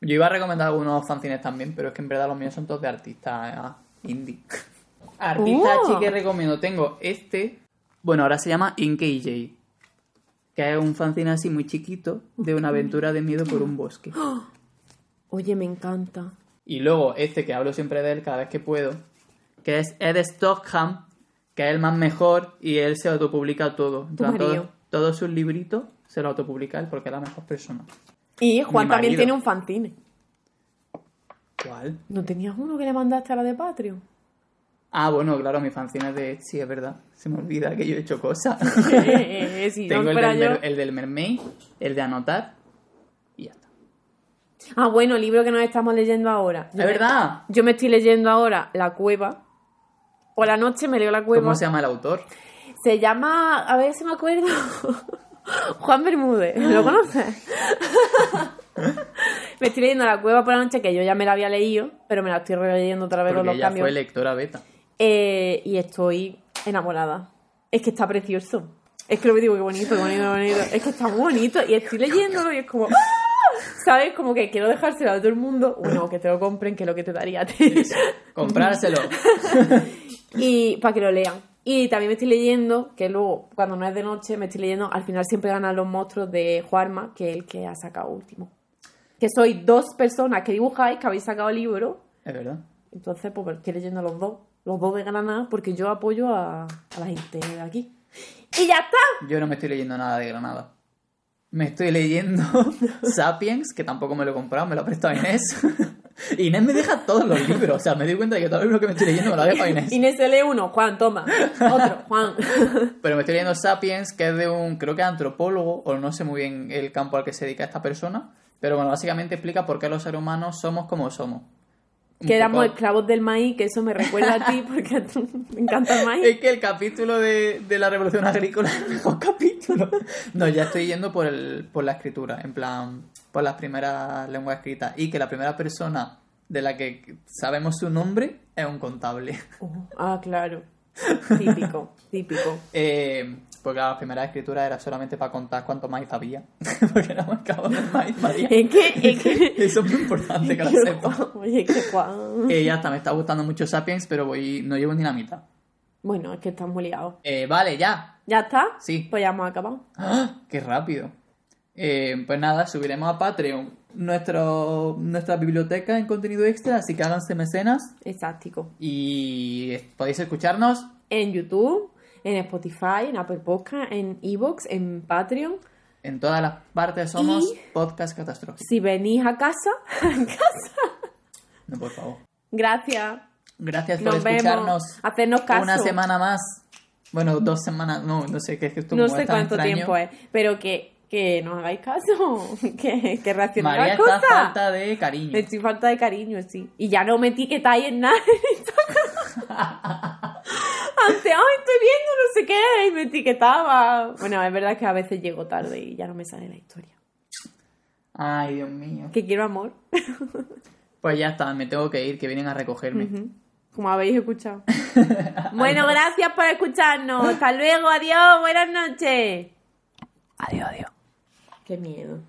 Yo iba a recomendar algunos fanzines también, pero es que en verdad los míos son todos de artistas eh, indie. Artistas Oh. sí que recomiendo. Tengo este. Bueno, ahora se llama InKJ. Que es un fanzine así muy chiquito de una aventura de miedo por un bosque. Oye, me encanta. Y luego este que hablo siempre de él cada vez que puedo, que es Ed Stockham, que es el más mejor y él se autopublica todo. Plan, todo- todos sus libritos se lo autopublica él porque es la mejor persona. Y Juan también tiene un fanzine. ¿Cuál? ¿No tenías uno que le mandaste a la de Patreon? Ah, bueno, claro, mi fanzine es de Etsy, es verdad. Se me olvida que yo he hecho cosas. Eh, si no Tengo el del, yo. el del mermaid, el de anotar y ya está. Ah, bueno, libro que nos estamos leyendo ahora. ¿Es verdad? Yo me estoy leyendo ahora La Cueva. Por la noche me leo La Cueva. ¿Cómo se llama el autor? Se llama, a ver si me acuerdo, Juan Bermúdez, ¿lo conoces? me estoy leyendo La Cueva por la noche, que yo ya me la había leído, pero me la estoy releyendo otra vez con Porque los ella cambios. fue lectora beta. Eh, y estoy enamorada. Es que está precioso. Es que lo que digo, qué bonito, qué bonito, qué bonito. Es que está muy bonito y estoy leyéndolo y es como... ¡ah! ¿Sabes? Como que quiero dejárselo a todo el mundo. Bueno, que te lo compren, que es lo que te daría a ti. Comprárselo. y para que lo lean. Y también me estoy leyendo, que luego, cuando no es de noche, me estoy leyendo, al final siempre ganan los monstruos de Juarma, que es el que ha sacado último. Que sois dos personas que dibujáis, que habéis sacado libro. es verdad. Entonces, pues estoy leyendo los dos. Los dos de Granada, porque yo apoyo a, a la gente de aquí. ¡Y ya está! Yo no me estoy leyendo nada de Granada. Me estoy leyendo Sapiens, que tampoco me lo he comprado, me lo ha prestado Inés. Inés me deja todos los libros. O sea, me doy cuenta de que todos los libros que me estoy leyendo me los ha dejado Inés. Inés se lee uno, Juan, toma. Otro, Juan. Pero me estoy leyendo Sapiens, que es de un, creo que antropólogo, o no sé muy bien el campo al que se dedica esta persona. Pero bueno, básicamente explica por qué los seres humanos somos como somos. Que éramos esclavos del maíz, que eso me recuerda a ti, porque me encanta el maíz. Es que el capítulo de, de la revolución agrícola es el mejor capítulo. No, ya estoy yendo por, el, por la escritura, en plan, por las primeras lenguas escritas. Y que la primera persona de la que sabemos su nombre es un contable. Oh, ah, claro. Típico, típico. Eh, porque la primera escritura era solamente para contar cuánto maíz había. porque era marcado el maíz, María. Es que, es que... Eso es muy importante que lo. Juan- Oye, Juan... Eh, ya está, me está gustando mucho Sapiens, pero voy, no llevo ni la mitad. Bueno, es que estás muy liado. Eh, vale, ya. ¿Ya está? Sí. Pues ya hemos acabado. ¡Ah! ¡Qué rápido! Eh, pues nada, subiremos a Patreon nuestro, nuestra biblioteca en contenido extra, así que háganse mecenas Exacto. y podéis escucharnos. En YouTube, en Spotify, en Apple Podcast, en Evox, en Patreon. En todas las partes somos Y- podcast catastrófico. Si venís a casa, a casa. No, por favor. Gracias. Gracias por Nos escucharnos vemos. Hacernos caso. una semana más. Bueno, dos semanas, no, no sé qué es que esto No sé cuánto extraño. tiempo es, pero que, que nos hagáis caso, que, que reaccionéis a María las está cosas. falta de cariño. Estoy falta de cariño, sí. Y ya no me etiquetáis en nada. Antes, ay, estoy viendo no sé qué, y me etiquetaba. Bueno, es verdad que a veces llego tarde y ya no me sale la historia. Ay, Dios mío. Que quiero amor, Pues ya está, me tengo que ir, que vienen a recogerme. como habéis escuchado. bueno, gracias por escucharnos. Hasta luego, adiós, buenas noches. Adiós, adiós. Qué miedo.